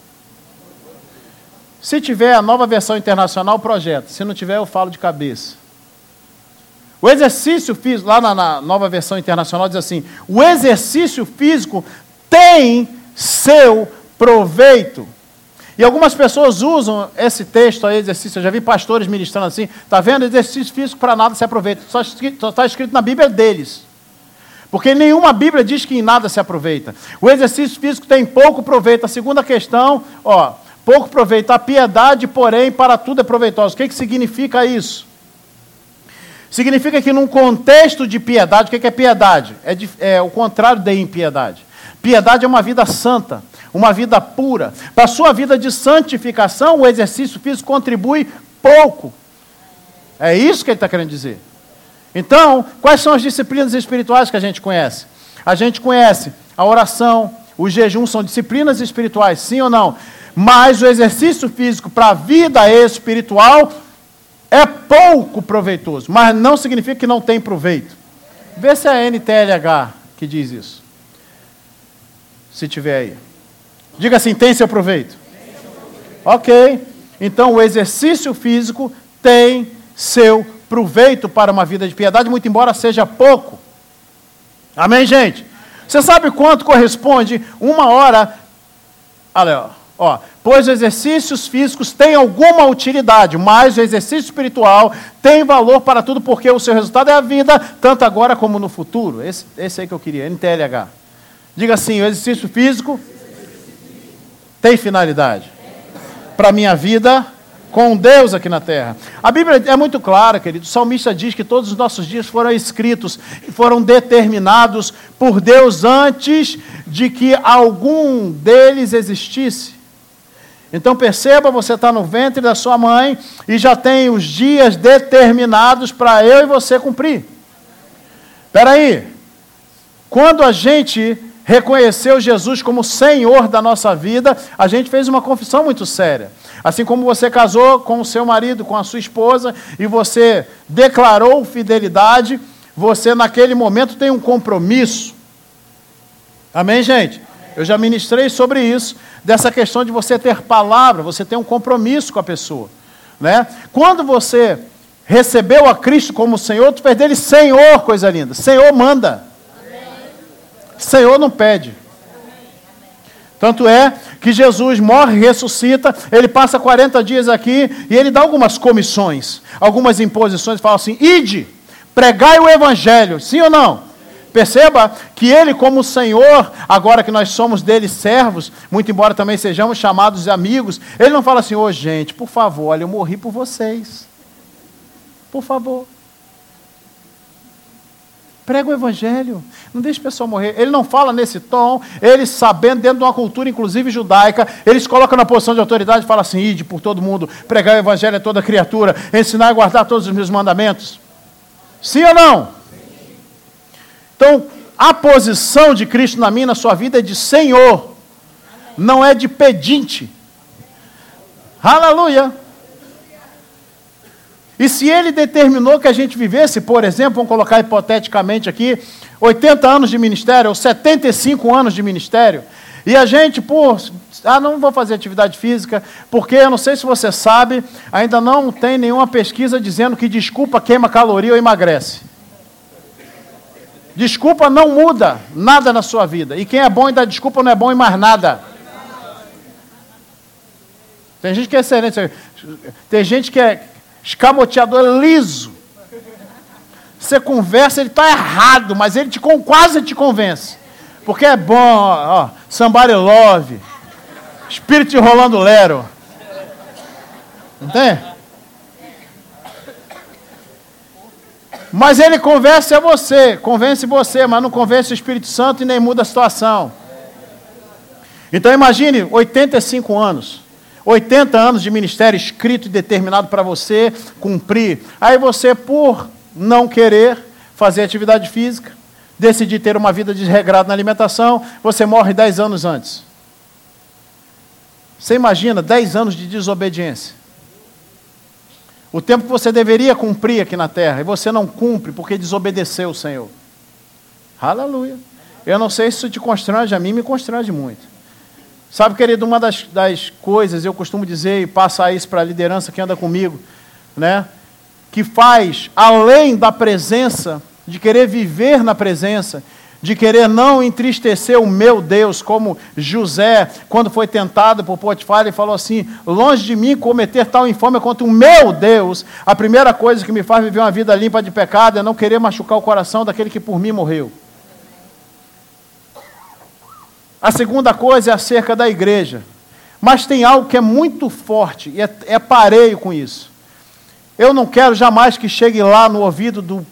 Se tiver a nova versão internacional, projeto. Se não tiver, eu falo de cabeça. O exercício físico, lá na, na, nova versão internacional, diz assim: o exercício físico tem seu proveito. E algumas pessoas usam esse texto aí, exercício. Eu já vi pastores ministrando assim: está vendo? Exercício físico para nada se aproveita. Só está escrito na Bíblia deles. Porque nenhuma Bíblia diz que em nada se aproveita. O exercício físico tem pouco proveito. A segunda questão, ó, pouco proveito. A piedade, porém, para tudo é proveitosa. O que, que significa isso? Significa que num contexto de piedade, o que, que é piedade? É, de, é o contrário da impiedade. Piedade é uma vida santa, uma vida pura. Para a sua vida de santificação, o exercício físico contribui pouco. É isso que ele está querendo dizer. Então, quais são as disciplinas espirituais que a gente conhece? A gente conhece a oração, o jejum são disciplinas espirituais, sim ou não? Mas o exercício físico para a vida espiritual é pouco proveitoso, mas não significa que não tem proveito. Vê se é a NTLH que diz isso. Se tiver aí. Diga assim: tem seu proveito? Ok. Então o exercício físico tem seu proveito para uma vida de piedade, muito embora seja pouco. Amém, gente? Você sabe quanto corresponde uma hora? Olha, ó, pois exercícios físicos têm alguma utilidade, mas o exercício espiritual tem valor para tudo, porque o seu resultado é a vida, tanto agora como no futuro. Esse, esse aí que eu queria, NTLH. Diga assim: o exercício físico tem finalidade para a minha vida com Deus aqui na terra. A Bíblia é muito clara, querido. O salmista diz que todos os nossos dias foram escritos e foram determinados por Deus antes de que algum deles existisse. Então perceba, você está no ventre da sua mãe e já tem os dias determinados para eu e você cumprir. Espera aí. Quando a gente reconheceu Jesus como Senhor da nossa vida, a gente fez uma confissão muito séria. Assim como você casou com o seu marido, com a sua esposa, e você declarou fidelidade, você naquele momento tem um compromisso. Amém, gente? Eu já ministrei sobre isso, dessa questão de você ter palavra, você ter um compromisso com a pessoa. Né? Quando você recebeu a Cristo como Senhor, tu fez dele Senhor, coisa linda. Senhor manda. Senhor não pede. Tanto é que Jesus morre, ressuscita, ele passa 40 dias aqui e ele dá algumas comissões, algumas imposições, fala assim: ide, pregai o evangelho, sim ou não? Perceba que ele, como Senhor, agora que nós somos dele servos, muito embora também sejamos chamados de amigos, ele não fala assim: ô oh, gente, por favor, olha, eu morri por vocês. Por favor. Prega o evangelho. Não deixe o pessoal morrer. Ele não fala nesse tom, ele sabendo, dentro de uma cultura, inclusive judaica, eles colocam na posição de autoridade e falam assim: ide por todo mundo, pregar o evangelho a toda criatura, ensinar a guardar todos os meus mandamentos. Sim ou não? Então, a posição de Cristo na minha, na sua vida, é de Senhor, não é de pedinte. Aleluia! E se ele determinou que a gente vivesse, por exemplo, vamos colocar hipoteticamente aqui, 80 anos de ministério, ou 75 anos de ministério, e a gente, por. Ah, não vou fazer atividade física, porque eu não sei se você sabe, ainda não tem nenhuma pesquisa dizendo que desculpa queima caloria ou emagrece. Desculpa não muda nada na sua vida. E quem é bom e dá desculpa não é bom em mais nada. Tem gente que é excelente. Tem gente que é escamoteador liso. Você conversa, ele está errado, mas ele te, quase te convence. Porque é bom, ó, ó somebody love, espírito rolando lero. Entende? Mas ele convence a você, convence você, mas não convence o Espírito Santo e nem muda a situação. Então imagine 85 anos. 80 anos de ministério escrito e determinado para você cumprir. Aí você, por não querer fazer atividade física, decidir ter uma vida desregrada na alimentação, você morre 10 anos antes. Você imagina 10 anos de desobediência. O tempo que você deveria cumprir aqui na terra, e você não cumpre porque desobedeceu o Senhor. Aleluia. Eu não sei se isso te constrange, a mim me constrange muito. Sabe, querido, uma das, das coisas, eu costumo dizer e passar isso para a liderança que anda comigo, né? Que faz, além da presença, de querer viver na presença, de querer não entristecer o meu Deus, como José, quando foi tentado por Potifar, ele falou assim: longe de mim cometer tal infâmia contra o meu Deus. A primeira coisa que me faz viver uma vida limpa de pecado é não querer machucar o coração daquele que por mim morreu. A segunda coisa é acerca da igreja. Mas tem algo que é muito forte, e é, é pareio com isso. Eu não quero jamais que chegue lá no ouvido do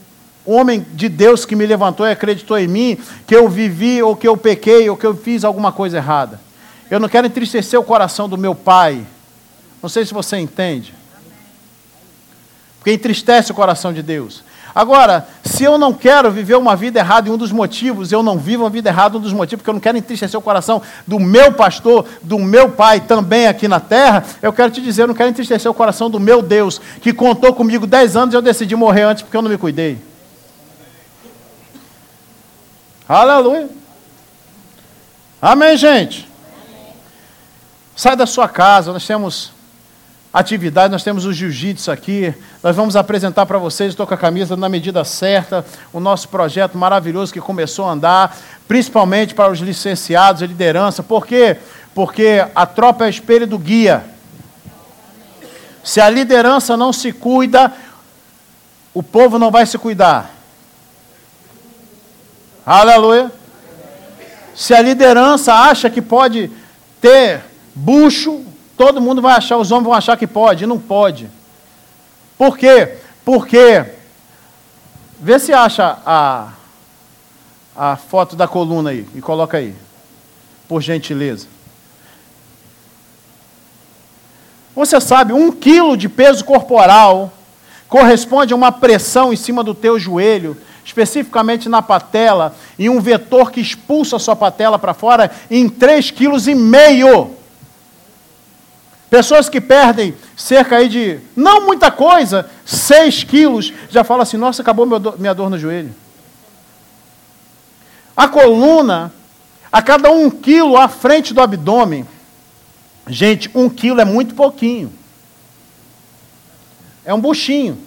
homem de Deus que me levantou e acreditou em mim, que eu vivi, ou que eu pequei, ou que eu fiz alguma coisa errada. Eu não quero entristecer o coração do meu pai. Não sei se você entende. Porque entristece o coração de Deus. Agora, se eu não quero viver uma vida errada, e um dos motivos, eu não vivo uma vida errada, um dos motivos, porque eu não quero entristecer o coração do meu pastor, do meu pai também aqui na terra, eu quero te dizer, eu não quero entristecer o coração do meu Deus, que contou comigo dez anos e eu decidi morrer antes porque eu não me cuidei. Aleluia. Amém, gente? Sai da sua casa, nós temos atividade, nós temos o jiu-jitsu aqui, nós vamos apresentar para vocês, estou com a camisa na medida certa, o nosso projeto maravilhoso que começou a andar, principalmente para os licenciados e liderança, por quê? Porque a tropa é espelho do guia. Se a liderança não se cuida, o povo não vai se cuidar. Aleluia. Se a liderança acha que pode ter bucho, Todo mundo vai achar, os homens vão achar que pode, não pode. Por quê? Porque, vê se acha a, a foto da coluna aí e coloca aí, por gentileza. Você sabe, um quilo de peso corporal corresponde a uma pressão em cima do teu joelho, especificamente na patela, e um vetor que expulsa a sua patela para fora em 3,5 kg. Pessoas que perdem cerca aí de, não muita coisa, 6 quilos, já falam assim, nossa, acabou minha dor no joelho. A coluna, a cada um quilo à frente do abdômen, gente, um quilo é muito pouquinho. É um buchinho.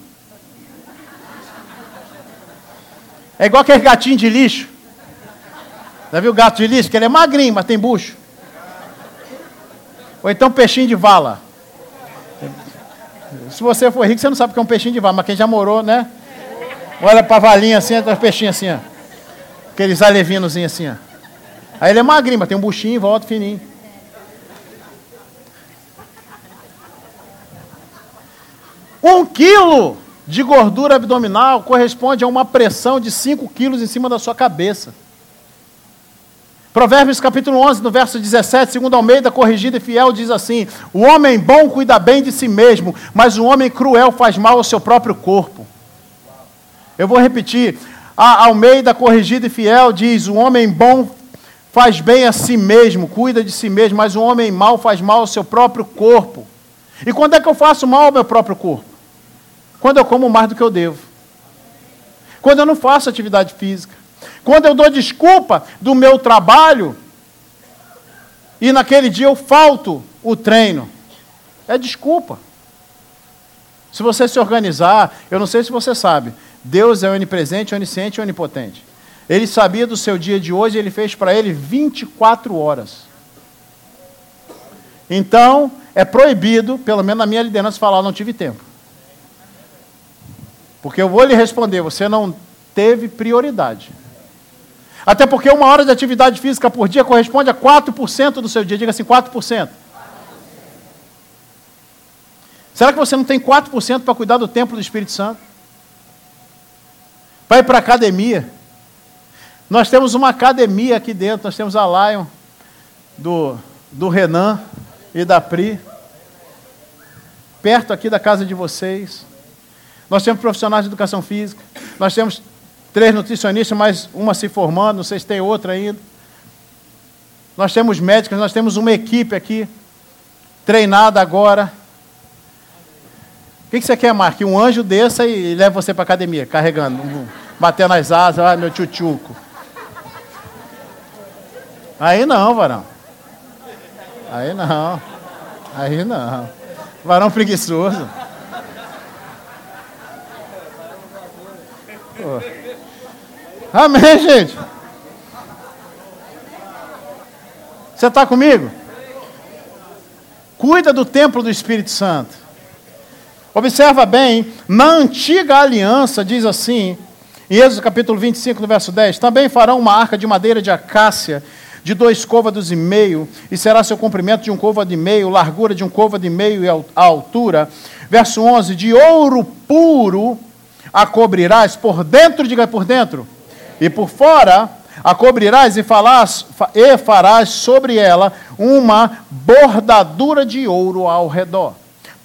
É igual aquele gatinho de lixo. Já viu o gato de lixo? Que ele é magrinho, mas tem bucho. Ou então peixinho de vala. Se você for rico, você não sabe o que é um peixinho de vala, mas quem já morou, né? Olha para a valinha assim, os peixinhos assim, ó. Aqueles alevinozinhos assim, ó. Aí ele é magrinho, mas tem um buchinho em volta fininho. Um quilo de gordura abdominal corresponde a uma pressão de 5 quilos em cima da sua cabeça. Provérbios capítulo 11, no verso 17, segundo Almeida, corrigida e fiel, diz assim: O homem bom cuida bem de si mesmo, mas o homem cruel faz mal ao seu próprio corpo. Eu vou repetir. A Almeida, corrigida e fiel, diz: O homem bom faz bem a si mesmo, cuida de si mesmo, mas o homem mau faz mal ao seu próprio corpo. E quando é que eu faço mal ao meu próprio corpo? Quando eu como mais do que eu devo. Quando eu não faço atividade física. Quando eu dou desculpa do meu trabalho e naquele dia eu falto o treino. É desculpa. Se você se organizar, eu não sei se você sabe, Deus é onipresente, onisciente e onipotente. Ele sabia do seu dia de hoje, ele fez para ele 24 horas. Então, é proibido, pelo menos na minha liderança, falar: não tive tempo. Porque eu vou lhe responder: você não teve prioridade. Até porque uma hora de atividade física por dia corresponde a 4% do seu dia. Diga assim: 4%. Será que você não tem 4% para cuidar do templo do Espírito Santo? Para ir para a academia? Nós temos uma academia aqui dentro, nós temos a Lion, do, do Renan e da Pri, perto aqui da casa de vocês. Nós temos profissionais de educação física, nós temos três nutricionistas, mais uma se formando, não sei se tem outra ainda. Nós temos médicos, nós temos uma equipe aqui, treinada agora. O que, você quer, Mark? Um anjo desça e leve você para a academia, carregando, batendo nas asas, ah, meu tchutchuco. Aí não, varão. Aí não. Aí não. Varão preguiçoso. Pô. Amém, gente? Você está comigo? Cuida do templo do Espírito Santo. Observa bem, na antiga aliança, diz assim, em Êxodo capítulo 25, no verso 10: Também farão uma arca de madeira de acácia, de dois côvados e meio, e será seu comprimento de um côvado e meio, largura de um côvado e meio e a altura. Verso 11: De ouro puro a cobrirás por dentro, diga por dentro, e por fora a cobrirás e, falás, e farás sobre ela uma bordadura de ouro ao redor.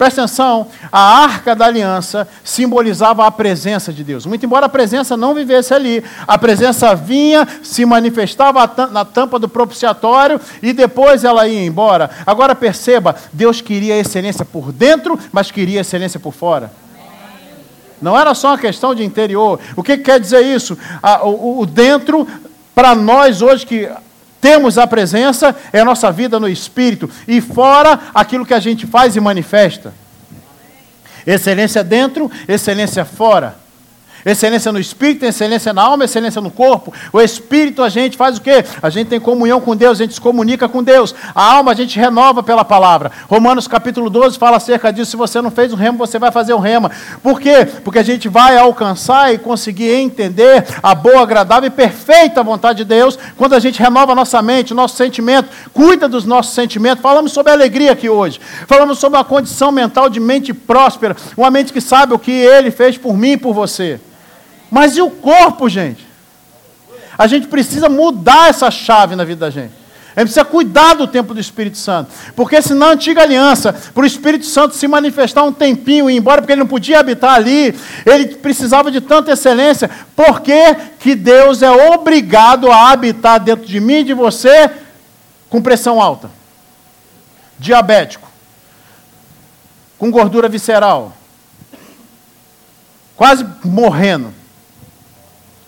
Presta atenção, a arca da aliança simbolizava a presença de Deus. Muito embora a presença não vivesse ali, a presença vinha, se manifestava na tampa do propiciatório e depois ela ia embora. Agora perceba, Deus queria excelência por dentro, mas queria excelência por fora. Não era só uma questão de interior. O que, quer dizer isso? o, dentro, para nós hoje que temos a presença, é a nossa vida no espírito. E fora, aquilo que a gente faz e manifesta. Excelência dentro, excelência fora. Excelência no espírito, excelência na alma, excelência no corpo. O espírito a gente faz o quê? A gente tem comunhão com Deus, a gente se comunica com Deus. A alma a gente renova pela palavra. Romanos capítulo 12 fala acerca disso. Se você não fez o remo, você vai fazer o rema. Por quê? Porque a gente vai alcançar e conseguir entender a boa, agradável e perfeita vontade de Deus quando a gente renova a nossa mente, o nosso sentimento, cuida dos nossos sentimentos. Falamos sobre alegria aqui hoje. Falamos sobre uma condição mental de mente próspera, uma mente que sabe o que Ele fez por mim e por você. Mas e o corpo, gente? A gente precisa mudar essa chave na vida da gente. A gente precisa cuidar do tempo do Espírito Santo. Porque se na antiga aliança, para o Espírito Santo se manifestar um tempinho e ir embora, porque ele não podia habitar ali, ele precisava de tanta excelência. Por que, que Deus é obrigado a habitar dentro de mim e de você com pressão alta? Diabético. Com gordura visceral. Quase morrendo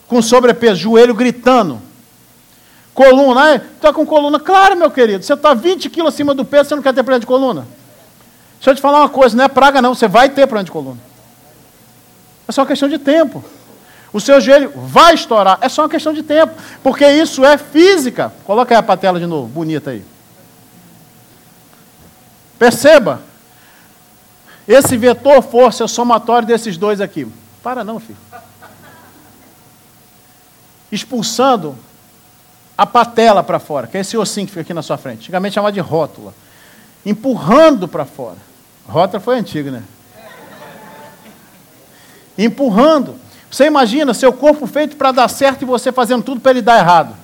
com sobrepeso, joelho gritando. Coluna, está com coluna? Claro, meu querido, você está 20 quilos acima do peso, você não quer ter problema de coluna? Deixa eu te falar uma coisa, não é praga não, você vai ter problema de coluna. É só uma questão de tempo. O seu joelho vai estourar, é só uma questão de tempo, porque isso é física. Coloca aí a patela de novo, bonita aí. Perceba, esse vetor força é somatório desses dois aqui. Para não, filho expulsando a patela para fora, que é esse ossinho que fica aqui na sua frente, antigamente chamado de rótula, empurrando para fora. Rótula foi antiga, né? Empurrando. Você imagina seu corpo feito para dar certo e você fazendo tudo para ele dar errado.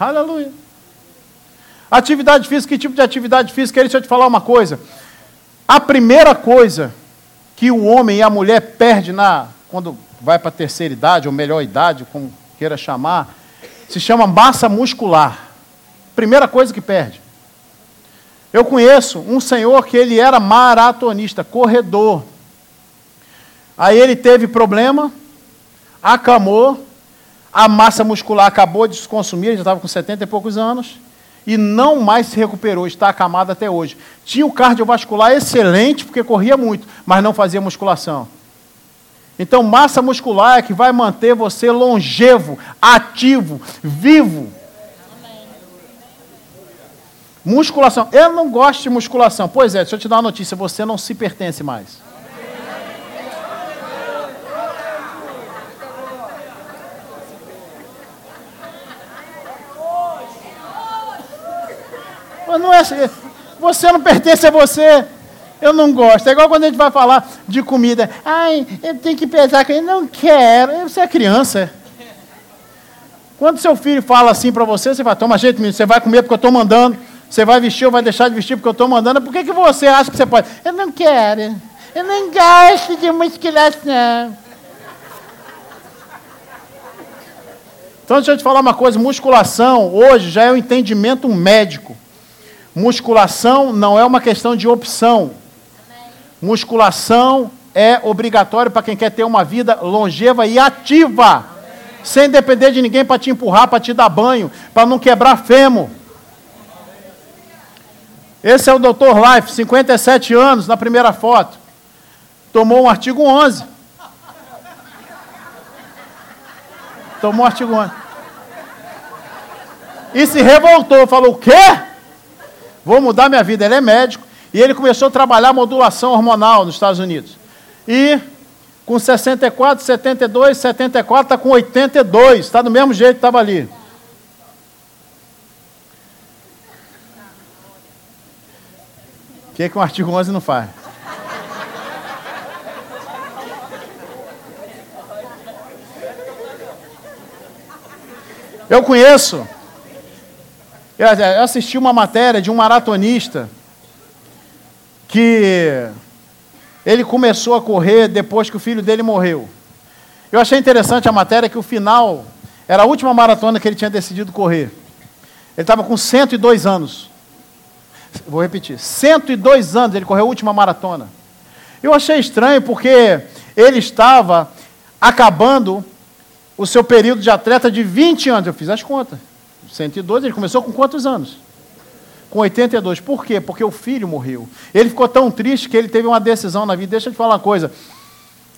Aleluia. Atividade física, que tipo de atividade física? Deixa eu te falar uma coisa. A primeira coisa que o homem e a mulher perdem na, quando vai para a terceira idade, ou melhor idade, como queira chamar, se chama massa muscular. Primeira coisa que perde. Eu conheço um senhor que ele era maratonista, corredor. Aí ele teve problema, acamou, a massa muscular acabou de se consumir, ele já estava com 70 e poucos anos e não mais se recuperou, está acamado até hoje. Tinha o cardiovascular excelente, porque corria muito, mas não fazia musculação. Então, massa muscular é que vai manter você longevo, ativo, vivo. Musculação. Eu não gosto de musculação. Pois é, deixa eu te dar uma notícia: você não se pertence mais. Não é, você não pertence a você. Eu não gosto. É igual quando a gente vai falar de comida. Ai, eu tenho que pesar. Eu não quero. Você é criança. Quando seu filho fala assim para você, você vai, toma jeito, menino, você vai comer porque eu estou mandando. Você vai vestir ou vai deixar de vestir porque eu estou mandando. Por que, que você acha que você pode? Eu não quero. Eu não gosto de musculação. Então, deixa eu te falar uma coisa: musculação hoje já é um entendimento médico. Musculação não é uma questão de opção. Musculação é obrigatório para quem quer ter uma vida longeva e ativa, sem depender de ninguém para te empurrar, para te dar banho, para não quebrar fêmur. Esse é o Dr. Life, 57 anos, na primeira foto. Tomou um artigo 11. Tomou um artigo 11. E se revoltou, falou: o quê? Vou mudar minha vida. Ele é médico e ele começou a trabalhar modulação hormonal nos Estados Unidos. E com 64, 72, 74, está com 82, está do mesmo jeito que estava ali. O que, é que um artigo 11 não faz? Eu conheço eu assisti uma matéria de um maratonista que ele começou a correr depois que o filho dele morreu. Eu achei interessante a matéria que o final era a última maratona que ele tinha decidido correr. Ele estava com 102 anos. Vou repetir: 102 anos ele correu a última maratona. Eu achei estranho porque ele estava acabando o seu período de atleta de 20 anos. Eu fiz as contas. 112, ele começou com quantos anos? com 82. Por quê? Porque o filho morreu. Ele ficou tão triste que ele teve uma decisão na vida. Deixa eu te falar uma coisa.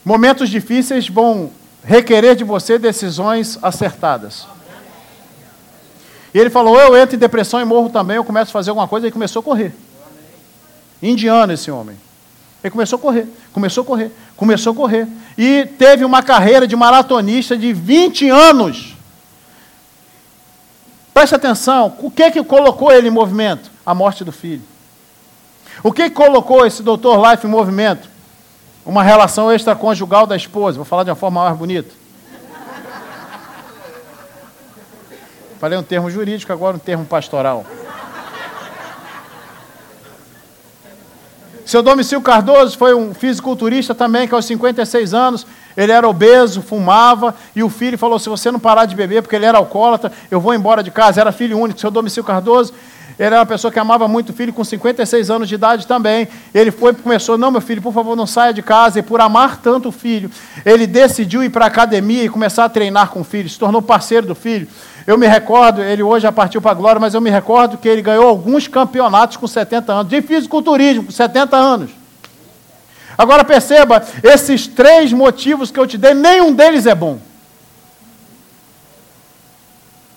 Momentos difíceis vão requerer de você decisões acertadas. E ele falou: Eu entro em depressão e morro também. Eu começo a fazer alguma coisa. E começou a correr. Indiano esse homem. Ele começou a correr, começou a correr, começou a correr. E teve uma carreira de maratonista de 20 anos. Preste atenção, o que que colocou ele em movimento? A morte do filho. O que, colocou esse doutor Life em movimento? Uma relação extraconjugal da esposa. Vou falar de uma forma mais bonita. Falei um termo jurídico, agora um termo pastoral. Seu Domicílio Cardoso foi um fisiculturista também, que aos 56 anos, ele era obeso, fumava, e o filho falou: se você não parar de beber, porque ele era alcoólatra, eu vou embora de casa. Era filho único. Seu Domicílio Cardoso, ele era uma pessoa que amava muito o filho, com 56 anos de idade também. Ele foi começou: não, meu filho, por favor, não saia de casa. E por amar tanto o filho, ele decidiu ir para a academia e começar a treinar com o filho, se tornou parceiro do filho. Eu me recordo, ele hoje já partiu para a glória, mas eu me recordo que ele ganhou alguns campeonatos com 70 anos, de fisiculturismo, com 70 anos. Agora perceba, esses três motivos que eu te dei, nenhum deles é bom.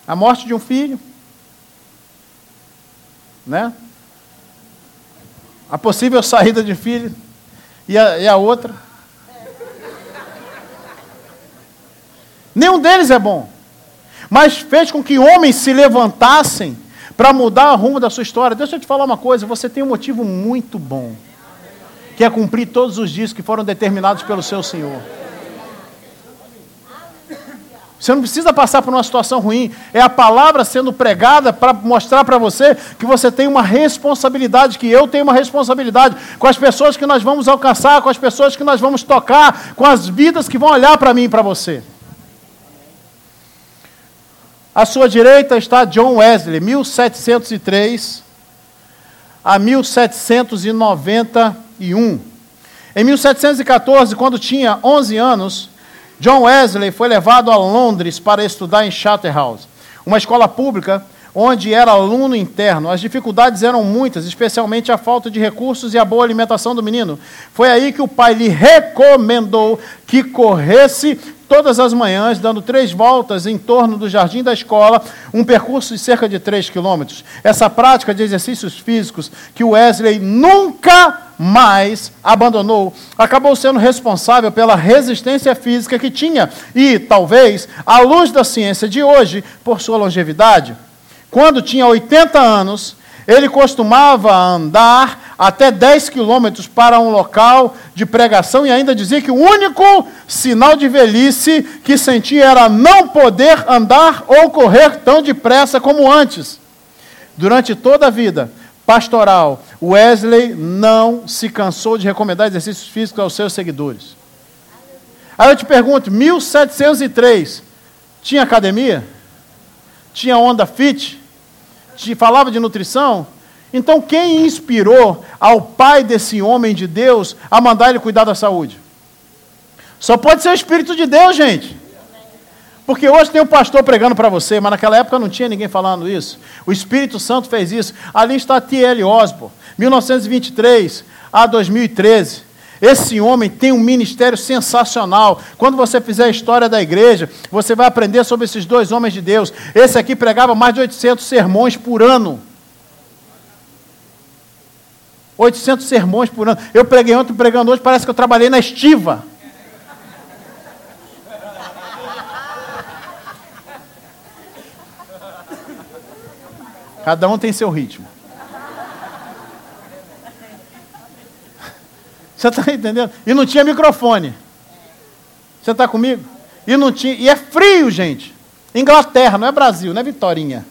A morte de um filho, né? A possível saída de filho e a, e a outra. Nenhum deles é bom mas fez com que homens se levantassem para mudar o rumo da sua história. Deixa eu te falar uma coisa: você tem um motivo muito bom, que é cumprir todos os dias que foram determinados pelo seu Senhor. Você não precisa passar por uma situação ruim. É a palavra sendo pregada para mostrar para você que você tem uma responsabilidade, que eu tenho uma responsabilidade com as pessoas que nós vamos alcançar, com as pessoas que nós vamos tocar, com as vidas que vão olhar para mim e para você. À sua direita está John Wesley, 1703 a 1791. Em 1714, quando tinha 11 anos, John Wesley foi levado a Londres para estudar em Charterhouse, uma escola pública onde era aluno interno. As dificuldades eram muitas, especialmente a falta de recursos e a boa alimentação do menino. Foi aí que o pai lhe recomendou que corresse todas as manhãs, dando três voltas em torno do jardim da escola, um percurso de cerca de três quilômetros. Essa prática de exercícios físicos que Wesley nunca mais abandonou, acabou sendo responsável pela resistência física que tinha e, talvez, à luz da ciência de hoje, por sua longevidade. Quando tinha 80 anos, ele costumava andar até 10 quilômetros para um local de pregação e ainda dizia que o único sinal de velhice que sentia era não poder andar ou correr tão depressa como antes. Durante toda a vida pastoral, Wesley não se cansou de recomendar exercícios físicos aos seus seguidores. Aí eu te pergunto, 1703, tinha academia? Tinha onda fit? te falava de nutrição? Então, quem inspirou ao pai desse homem de Deus a mandar ele cuidar da saúde? Só pode ser o Espírito de Deus, gente. Porque hoje tem um pastor pregando para você, mas naquela época não tinha ninguém falando isso. O Espírito Santo fez isso. Ali está T.L. Osborne, 1923 a 2013. Esse homem tem um ministério sensacional. Quando você fizer a história da igreja, você vai aprender sobre esses dois homens de Deus. Esse aqui pregava mais de 800 sermões por ano. 800 sermões por ano. Eu preguei ontem, pregando hoje, parece que eu trabalhei na estiva. Cada um tem seu ritmo. Você está entendendo? E não tinha microfone. Você está comigo? E não tinha. E é frio, gente. Inglaterra, não é Brasil, não é Vitorinha.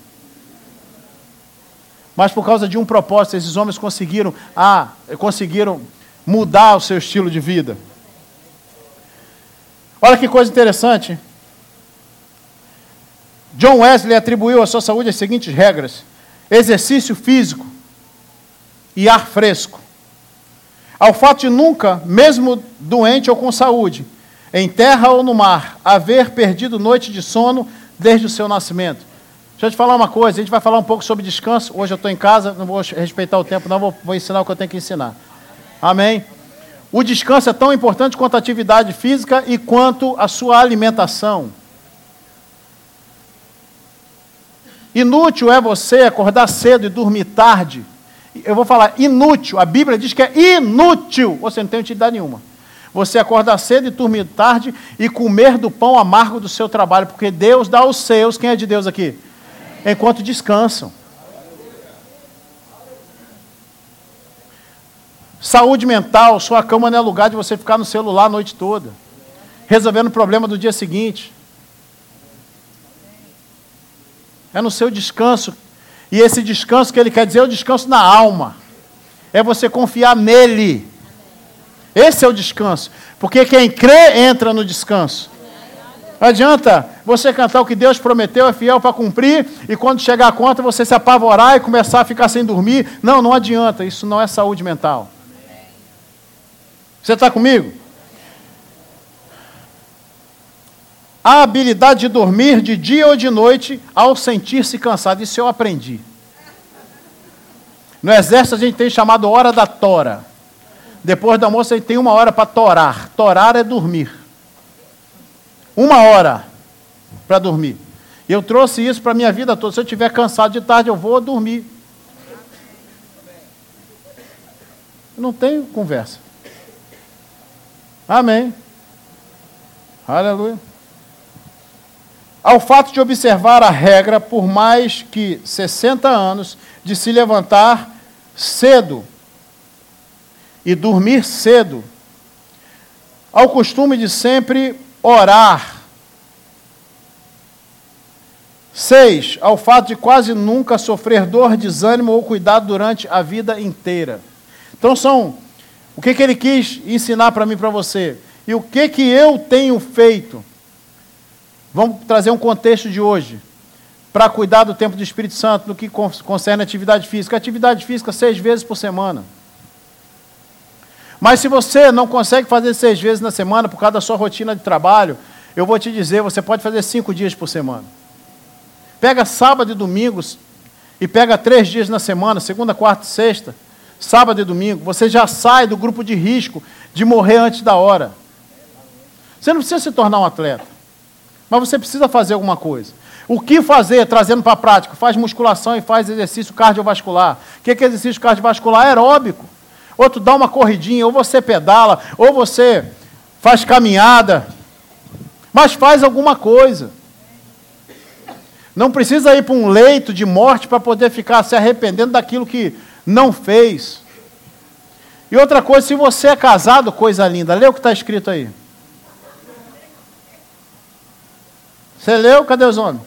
Mas por causa de um propósito, esses homens conseguiram, ah, conseguiram mudar o seu estilo de vida. Olha que coisa interessante. John Wesley atribuiu à sua saúde as seguintes regras: exercício físico e ar fresco ao fato de nunca, mesmo doente ou com saúde, em terra ou no mar, haver perdido noite de sono desde o seu nascimento. Deixa eu te falar uma coisa, a gente vai falar um pouco sobre descanso. Hoje eu estou em casa, não vou respeitar o tempo, não, vou, vou ensinar o que eu tenho que ensinar. Amém? O descanso é tão importante quanto a atividade física e quanto a sua alimentação. Inútil é você acordar cedo e dormir tarde. Eu vou falar inútil, a Bíblia diz que é inútil. Você não tem utilidade nenhuma. Você acordar cedo e dormir tarde e comer do pão amargo do seu trabalho, porque Deus dá os seus. Quem é de Deus aqui? Enquanto descansam. Saúde mental, sua cama não é lugar de você ficar no celular a noite toda, resolvendo o problema do dia seguinte. É no seu descanso. E esse descanso que ele quer dizer é o descanso na alma. É você confiar nele. Esse é o descanso. Porque quem crê entra no descanso. Não adianta você cantar o que Deus prometeu, é fiel para cumprir, e quando chegar a conta você se apavorar e começar a ficar sem dormir. Não, não adianta. Isso não é saúde mental. Você está comigo? A habilidade de dormir de dia ou de noite ao sentir-se cansado. Isso eu aprendi. No exército a gente tem chamado hora da tora. Depois do almoço a gente tem uma hora para torar. Torar é dormir. Uma hora para dormir. Eu trouxe isso para a minha vida toda. Se eu estiver cansado de tarde, eu vou dormir. não tenho conversa. Amém. Aleluia. Ao fato de observar a regra por mais que 60 anos de se levantar cedo e dormir cedo, ao costume de sempre orar. Seis, ao fato de quase nunca sofrer dor, desânimo ou cuidado durante a vida inteira. Então são o que, que ele quis ensinar para mim para você? E o que, que eu tenho feito? Vamos trazer um contexto de hoje. Para cuidar do tempo do Espírito Santo no que concerne atividade física. Atividade física seis vezes por semana. Mas se você não consegue fazer seis vezes na semana por causa da sua rotina de trabalho, eu vou te dizer, você pode fazer cinco dias por semana. Pega sábado e domingos e pega três dias na semana, segunda, quarta e sexta sábado e domingo, você já sai do grupo de risco de morrer antes da hora. Você não precisa se tornar um atleta, mas você precisa fazer alguma coisa. O que fazer, trazendo para a prática? Faz musculação e faz exercício cardiovascular. O que é exercício cardiovascular? Aeróbico. Ou tu dá uma corridinha, ou você pedala, ou você faz caminhada. Mas faz alguma coisa. Não precisa ir para um leito de morte para poder ficar se arrependendo daquilo que não fez. E outra coisa, se você é casado, coisa linda, lê o que está escrito aí. Você leu? Cadê os homens?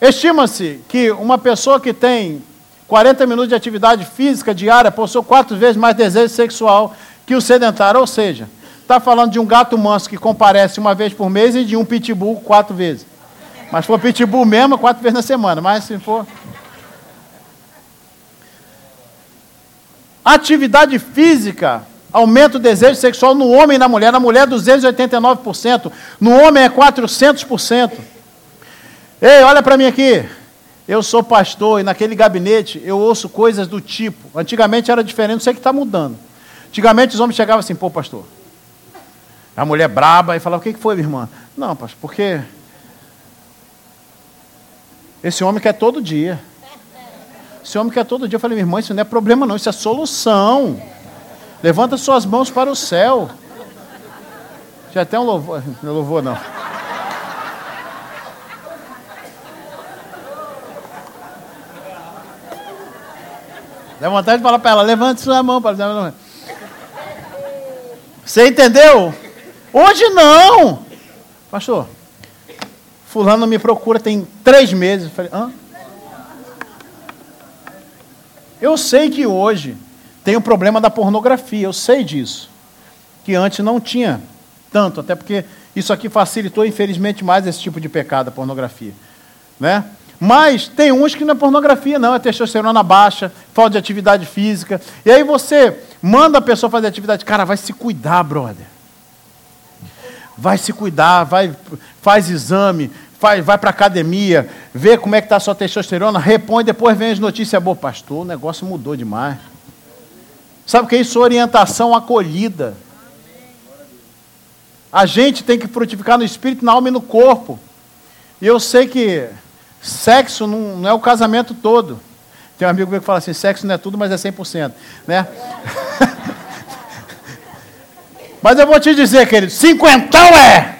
Estima-se que uma pessoa que tem 40 minutos de atividade física diária possui quatro vezes mais desejo sexual que o sedentário. Ou seja, está falando de um gato manso que comparece uma vez por mês e de um pitbull quatro vezes. Mas se for pitbull mesmo, quatro vezes na semana. Mas se for. Atividade física aumenta o desejo sexual no homem e na mulher. Na mulher, 289%. No homem, é 400%. Ei, olha para mim aqui. Eu sou pastor e naquele gabinete eu ouço coisas do tipo. Antigamente era diferente, não sei o que está mudando. Antigamente os homens chegavam assim, pô, pastor. A mulher braba e falava, o que foi, minha irmã? Não, pastor, porque esse homem quer todo dia. Esse homem quer todo dia. Eu falei, minha irmã, isso não é problema não, isso é solução. Levanta suas mãos para o céu. Já tem um louvor. Não é louvor, não. Dá vontade de falar para ela, levante sua mão para ela. Você entendeu? Hoje não. Pastor, fulano me procura tem três meses. Eu falei, hã? Eu sei que hoje tem o problema da pornografia, eu sei disso. Que antes não tinha tanto, até porque isso aqui facilitou, infelizmente, mais esse tipo de pecado, a pornografia. Né? Mas tem uns que não é pornografia, não, é testosterona baixa, falta de atividade física. E aí você manda a pessoa fazer atividade. Cara, vai se cuidar, brother. Vai se cuidar, vai, faz exame, vai, para academia, vê como é que está a sua testosterona, repõe, depois vem as notícias boas. Pastor, o negócio mudou demais. Sabe o que é isso? Orientação acolhida. A gente tem que frutificar no espírito, na alma e no corpo. E eu sei que sexo não, não é o casamento todo. Tem um amigo meu que fala assim: sexo não é tudo, mas é 100%. Né? mas eu vou te dizer, querido: cinquentão é.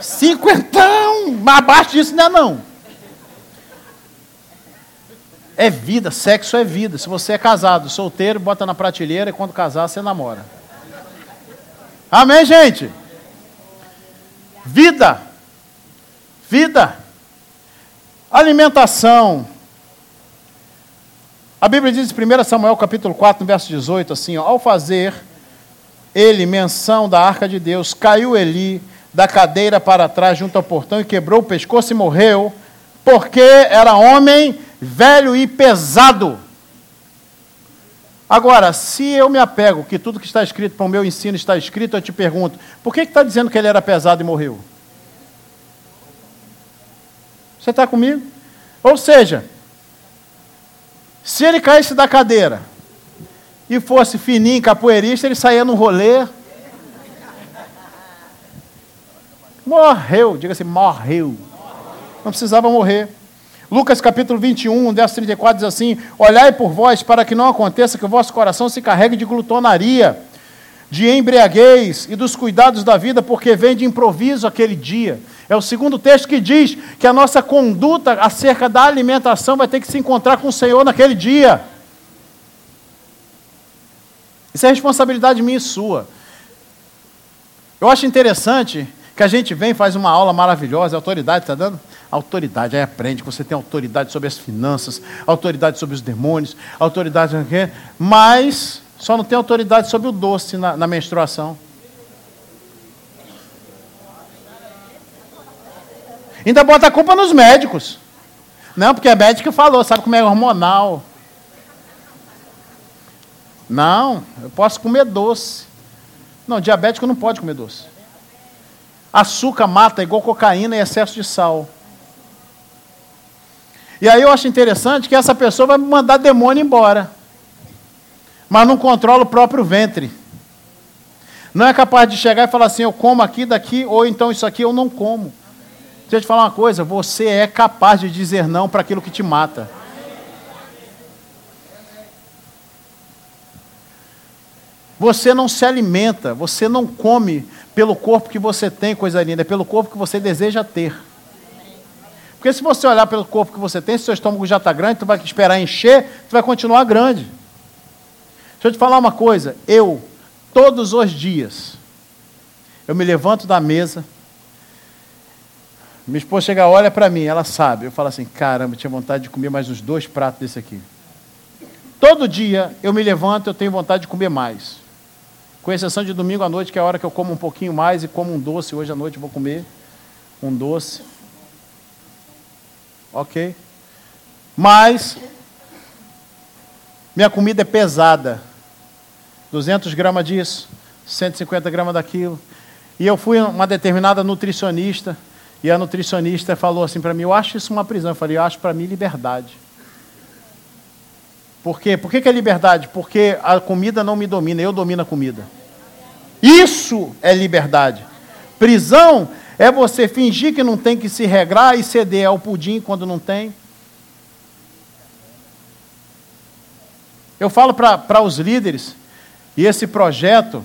Cinquentão! Abaixo disso não é não. É vida, sexo é vida. Se você é casado, solteiro, bota na prateleira e quando casar, você namora. Amém, gente? Vida. Vida. Alimentação. A Bíblia diz em 1 Samuel capítulo 4, no verso 18, assim, ó, ao fazer ele menção da arca de Deus, caiu Eli da cadeira para trás junto ao portão e quebrou o pescoço e morreu, porque era homem velho e pesado. Agora, se eu me apego que tudo que está escrito para o meu ensino está escrito, eu te pergunto, por que está dizendo que ele era pesado e morreu? Você está comigo? Ou seja, se ele caísse da cadeira e fosse fininho, capoeirista, ele saía no rolê. Morreu, diga assim, morreu. Não precisava morrer. Lucas capítulo 21, verso 34 diz assim: Olhai por vós para que não aconteça que o vosso coração se carregue de glutonaria, de embriaguez e dos cuidados da vida, porque vem de improviso aquele dia. É o segundo texto que diz que a nossa conduta acerca da alimentação vai ter que se encontrar com o Senhor naquele dia. Isso é responsabilidade minha e sua. Eu acho interessante que a gente vem faz uma aula maravilhosa, a autoridade está dando? Autoridade, aí aprende que você tem autoridade sobre as finanças, autoridade sobre os demônios, autoridade? Mas só não tem autoridade sobre o doce na, na menstruação. Ainda bota a culpa nos médicos. Não, porque médico que falou, sabe como é hormonal. Não, eu posso comer doce. Não, diabético não pode comer doce. Açúcar mata igual cocaína e excesso de sal. E aí eu acho interessante que essa pessoa vai mandar demônio embora. Mas não controla o próprio ventre. Não é capaz de chegar e falar assim, eu como aqui, daqui, ou então isso aqui eu não como. Deixa eu te falar uma coisa, você é capaz de dizer não para aquilo que te mata. Você não se alimenta, você não come pelo corpo que você tem, coisa linda, é pelo corpo que você deseja ter. Porque se você olhar pelo corpo que você tem, se seu estômago já está grande, tu vai esperar encher, tu vai continuar grande. Deixa eu te falar uma coisa, eu, todos os dias, eu me levanto da mesa, minha esposa chega, olha para mim, ela sabe, eu falo assim, caramba, tinha vontade de comer mais uns dois pratos desse aqui. Todo dia eu me levanto, eu tenho vontade de comer mais. Com exceção de domingo à noite, que é a hora que eu como um pouquinho mais e como um doce. Hoje à noite vou comer um doce. Ok? Mas, minha comida é pesada. 200 gramas disso, 150 gramas daquilo. E eu fui uma determinada nutricionista, e a nutricionista falou assim para mim: Eu acho isso uma prisão. Eu falei: Eu acho para mim liberdade. Por quê? Por que, que é liberdade? Porque a comida não me domina, eu domino a comida. Isso é liberdade. Prisão é você fingir que não tem que se regrar e ceder ao pudim quando não tem. Eu falo para os líderes, e esse projeto,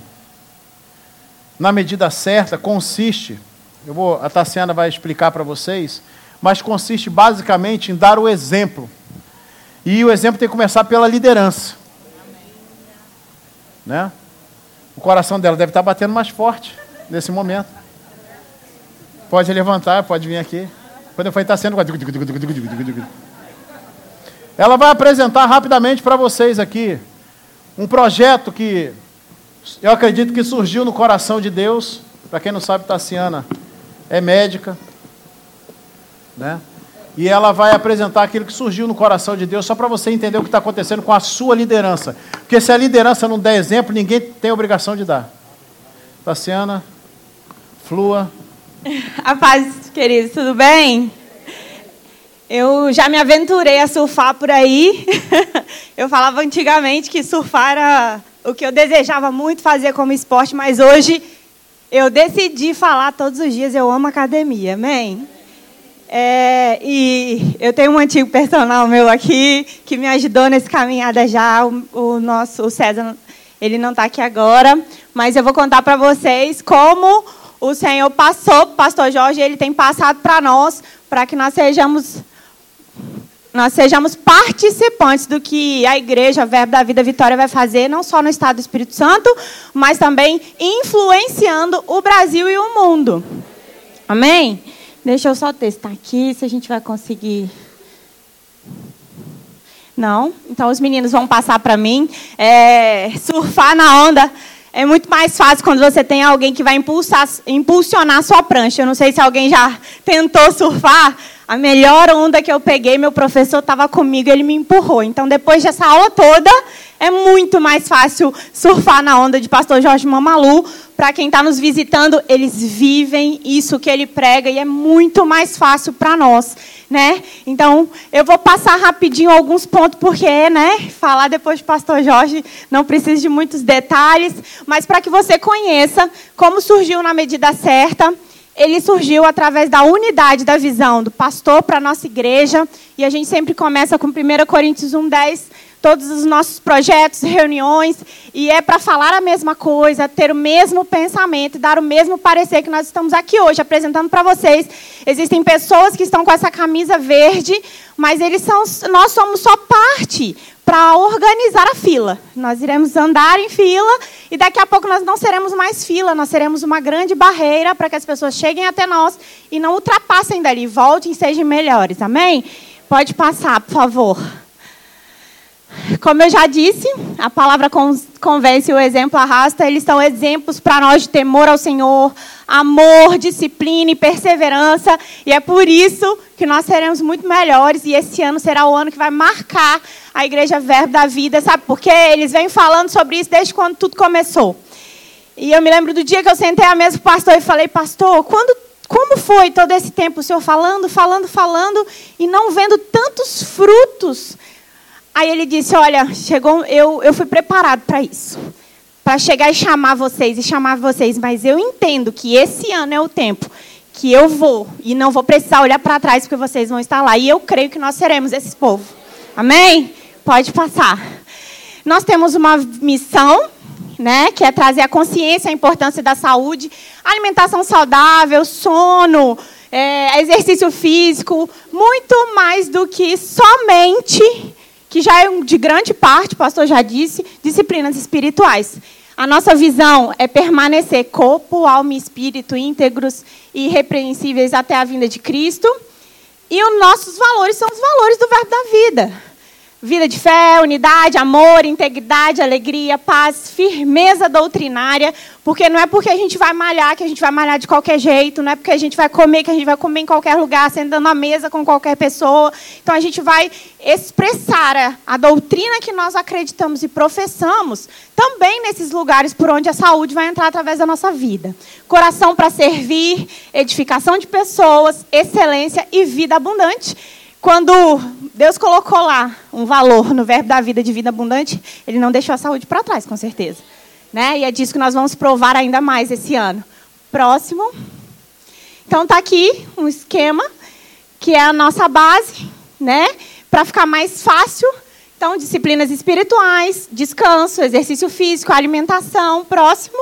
na medida certa, consiste, eu vou, a Tassiana vai explicar para vocês, mas consiste basicamente em dar o exemplo. E o exemplo tem que começar pela liderança. Né? O coração dela deve estar batendo mais forte nesse momento. Pode levantar, pode vir aqui. Quando eu falei, está sendo. Ela vai apresentar rapidamente para vocês aqui um projeto que eu acredito que surgiu no coração de Deus. Para quem não sabe, Tassiana é médica, né? E ela vai apresentar aquilo que surgiu no coração de Deus, só para você entender o que está acontecendo com a sua liderança. Porque se a liderança não der exemplo, ninguém tem obrigação de dar. Tassiana, Flua. A paz, queridos, tudo bem? Eu já me aventurei a surfar por aí. Eu falava antigamente que surfar era o que eu desejava muito fazer como esporte, mas hoje eu decidi falar todos os dias, eu amo academia, amém? É, e eu tenho um antigo personal meu aqui que me ajudou nesse caminhada já, o, o nosso o César, ele não está aqui agora, mas eu vou contar para vocês como o Senhor passou, pastor Jorge, ele tem passado para nós, para que nós sejamos nós sejamos participantes do que a igreja, Verbo da Vida Vitória, vai fazer, não só no Estado do Espírito Santo, mas também influenciando o Brasil e o mundo. Amém? Deixa eu só testar aqui se a gente vai conseguir. Não? Então os meninos vão passar para mim. É, surfar na onda é muito mais fácil quando você tem alguém que vai impulsar, impulsionar a sua prancha. Eu não sei se alguém já tentou surfar, a melhor onda que eu peguei, meu professor estava comigo, ele me empurrou. Então, depois dessa aula toda, é muito mais fácil surfar na onda de Pastor Jorge Mamalu. Para quem está nos visitando, eles vivem isso que ele prega e é muito mais fácil para nós, né? Então, eu vou passar rapidinho alguns pontos porque, né? Falar depois de Pastor Jorge não precisa de muitos detalhes, mas para que você conheça como surgiu na medida certa ele surgiu através da unidade da visão do pastor para a nossa igreja. E a gente sempre começa com 1 Coríntios 1,10, todos os nossos projetos, reuniões, e é para falar a mesma coisa, ter o mesmo pensamento, dar o mesmo parecer que nós estamos aqui hoje apresentando para vocês. Existem pessoas que estão com essa camisa verde, mas eles são, nós somos só parte para organizar a fila. Nós iremos andar em fila e daqui a pouco nós não seremos mais fila, nós seremos uma grande barreira para que as pessoas cheguem até nós e não ultrapassem dali, voltem e sejam melhores. Amém? Pode passar, por favor. Como eu já disse, a palavra convence, o exemplo arrasta. Eles são exemplos para nós de temor ao Senhor, amor, disciplina e perseverança. E é por isso que nós seremos muito melhores. E esse ano será o ano que vai marcar a Igreja Verbo da Vida. Sabe por quê? Eles vêm falando sobre isso desde quando tudo começou. E eu me lembro do dia que eu sentei à mesa com o pastor e falei, pastor, quando, como foi todo esse tempo o senhor falando, falando, falando e não vendo tantos frutos? Aí ele disse, olha, chegou, eu, eu fui preparado para isso para chegar e chamar vocês e chamar vocês, mas eu entendo que esse ano é o tempo que eu vou e não vou precisar olhar para trás porque vocês vão estar lá e eu creio que nós seremos esse povo. Amém? Pode passar. Nós temos uma missão, né, que é trazer a consciência, a importância da saúde, alimentação saudável, sono, é, exercício físico, muito mais do que somente que já é de grande parte, o pastor já disse, disciplinas espirituais. A nossa visão é permanecer corpo, alma e espírito íntegros e irrepreensíveis até a vinda de Cristo. E os nossos valores são os valores do verbo da vida. Vida de fé, unidade, amor, integridade, alegria, paz, firmeza doutrinária, porque não é porque a gente vai malhar que a gente vai malhar de qualquer jeito, não é porque a gente vai comer que a gente vai comer em qualquer lugar, sentando à mesa com qualquer pessoa. Então a gente vai expressar a, a doutrina que nós acreditamos e professamos também nesses lugares por onde a saúde vai entrar através da nossa vida. Coração para servir, edificação de pessoas, excelência e vida abundante. Quando Deus colocou lá um valor no verbo da vida de vida abundante, Ele não deixou a saúde para trás, com certeza. Né? E é disso que nós vamos provar ainda mais esse ano. Próximo. Então está aqui um esquema que é a nossa base, né? Para ficar mais fácil. Então, disciplinas espirituais, descanso, exercício físico, alimentação. Próximo.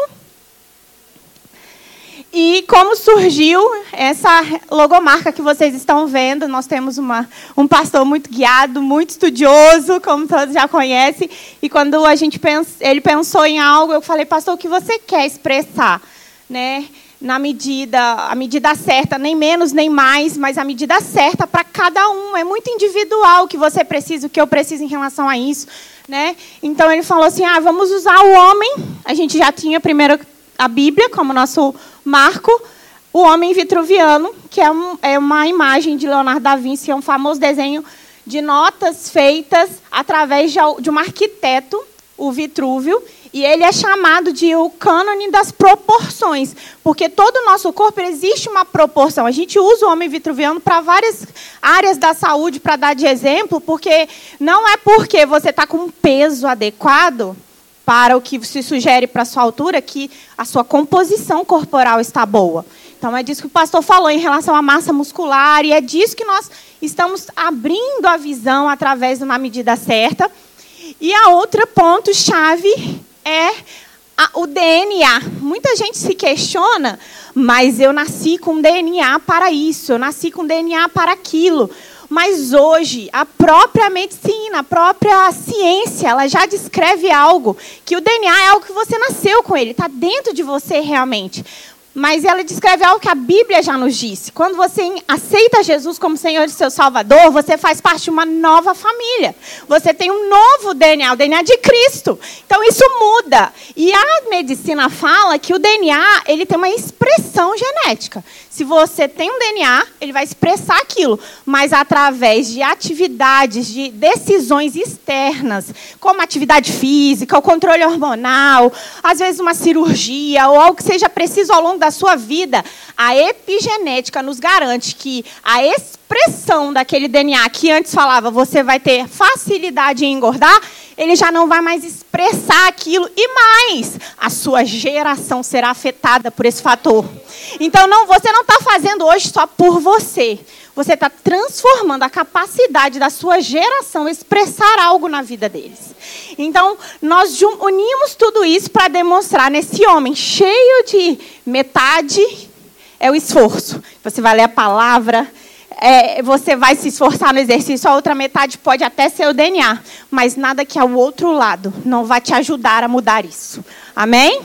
E como surgiu essa logomarca que vocês estão vendo? Nós temos uma, um pastor muito guiado, muito estudioso, como todos já conhecem. E quando a gente pens, ele pensou em algo, eu falei, pastor, o que você quer expressar? Né? Na medida, a medida certa, nem menos nem mais, mas a medida certa para cada um. É muito individual o que você precisa, o que eu preciso em relação a isso. Né? Então ele falou assim: ah, vamos usar o homem. A gente já tinha primeiro a Bíblia como nosso marco, o Homem Vitruviano, que é, um, é uma imagem de Leonardo da Vinci, é um famoso desenho de notas feitas através de, de um arquiteto, o Vitrúvio, E ele é chamado de o cânone das proporções, porque todo o nosso corpo existe uma proporção. A gente usa o homem vitruviano para várias áreas da saúde para dar de exemplo, porque não é porque você está com um peso adequado para o que se sugere para a sua altura que a sua composição corporal está boa. Então é disso que o pastor falou em relação à massa muscular e é disso que nós estamos abrindo a visão através de uma medida certa. E a outra ponto chave é a, o DNA. Muita gente se questiona, mas eu nasci com DNA para isso, eu nasci com DNA para aquilo. Mas hoje, a própria medicina, a própria ciência, ela já descreve algo, que o DNA é algo que você nasceu com ele, está dentro de você realmente. Mas ela descreve algo que a Bíblia já nos disse. Quando você aceita Jesus como Senhor e seu Salvador, você faz parte de uma nova família. Você tem um novo DNA, o DNA de Cristo. Então isso muda. E a medicina fala que o DNA, ele tem uma expressão genética. Se você tem um DNA, ele vai expressar aquilo, mas através de atividades, de decisões externas, como atividade física, o controle hormonal, às vezes uma cirurgia ou algo que seja preciso ao longo da sua vida, a epigenética nos garante que a expressão daquele DNA que antes falava você vai ter facilidade em engordar, ele já não vai mais expressar aquilo e mais, a sua geração será afetada por esse fator. Então não, você não está fazendo hoje só por você. Você está transformando a capacidade da sua geração expressar algo na vida deles. Então, nós unimos tudo isso para demonstrar nesse homem cheio de metade é o esforço. Você vai ler a palavra, é, você vai se esforçar no exercício, a outra metade pode até ser o DNA, mas nada que ao outro lado não vai te ajudar a mudar isso. Amém?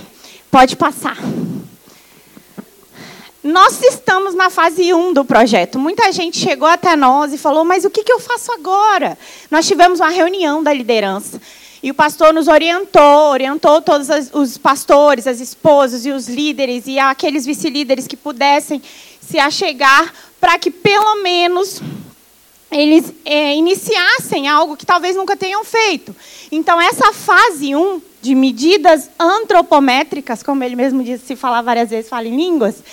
Pode passar. Nós estamos na fase 1 do projeto. Muita gente chegou até nós e falou: Mas o que, eu faço agora? Nós tivemos uma reunião da liderança. E o pastor nos orientou, orientou todos os pastores, as esposas e os líderes e aqueles vice-líderes que pudessem se achegar para que pelo menos eles é, iniciassem algo que talvez nunca tenham feito. Então, essa fase 1 de medidas antropométricas, como ele mesmo disse, se falar várias vezes, fala em línguas,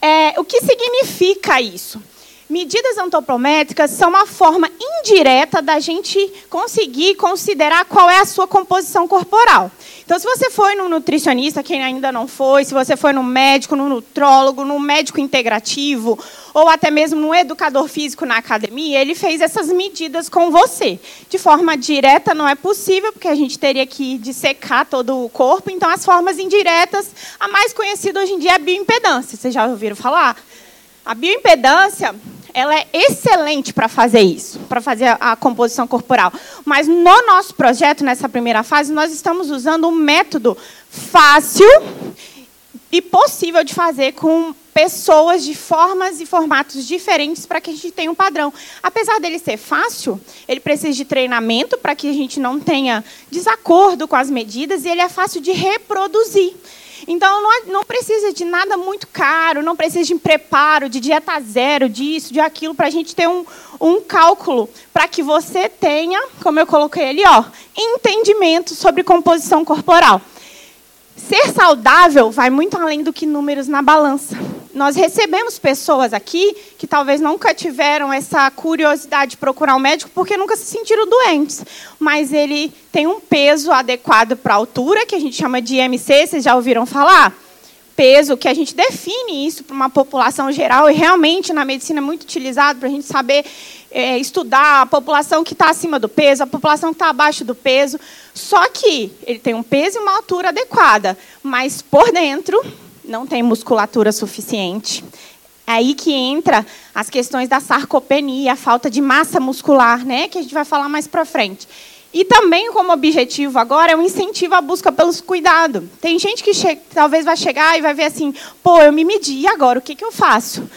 é, o que significa isso? Medidas antropométricas são uma forma indireta da gente conseguir considerar qual é a sua composição corporal. Então, se você foi no nutricionista, quem ainda não foi, se você foi no médico, no nutrólogo, no médico integrativo, ou até mesmo no educador físico na academia, ele fez essas medidas com você. De forma direta não é possível, porque a gente teria que dissecar todo o corpo. Então, as formas indiretas, a mais conhecida hoje em dia é a bioimpedância. Vocês já ouviram falar? A bioimpedância ela é excelente para fazer isso, para fazer a, a, composição corporal. Mas no nosso projeto, nessa primeira fase, nós estamos usando um método fácil e possível de fazer com pessoas de formas e formatos diferentes para que a gente tenha um padrão. Apesar dele ser fácil, ele precisa de treinamento para que a gente não tenha desacordo com as medidas e ele é fácil de reproduzir. Então, não, não precisa de nada muito caro, não precisa de preparo, de dieta zero, disso, de aquilo, para a gente ter um, um cálculo, para que você tenha, como eu coloquei ali, ó, entendimento sobre composição corporal. Ser saudável vai muito além do que números na balança. Nós recebemos pessoas aqui que talvez nunca tiveram essa curiosidade de procurar um médico porque nunca se sentiram doentes. Mas ele tem um peso adequado para a altura, que a gente chama de IMC, vocês já ouviram falar? Peso, que a gente define isso para uma população geral, e realmente na medicina é muito utilizado para a gente saber é, estudar a população que está acima do peso, a população que está abaixo do peso. Só que ele tem um peso e uma altura adequada, mas por dentro não tem musculatura suficiente. É aí que entra as questões da sarcopenia, a falta de massa muscular, né, que a gente vai falar mais para frente. E também como objetivo agora é um incentivo à busca pelos cuidados. Tem gente que talvez vai chegar e vai ver assim, pô, eu me medi, agora o que, que eu faço?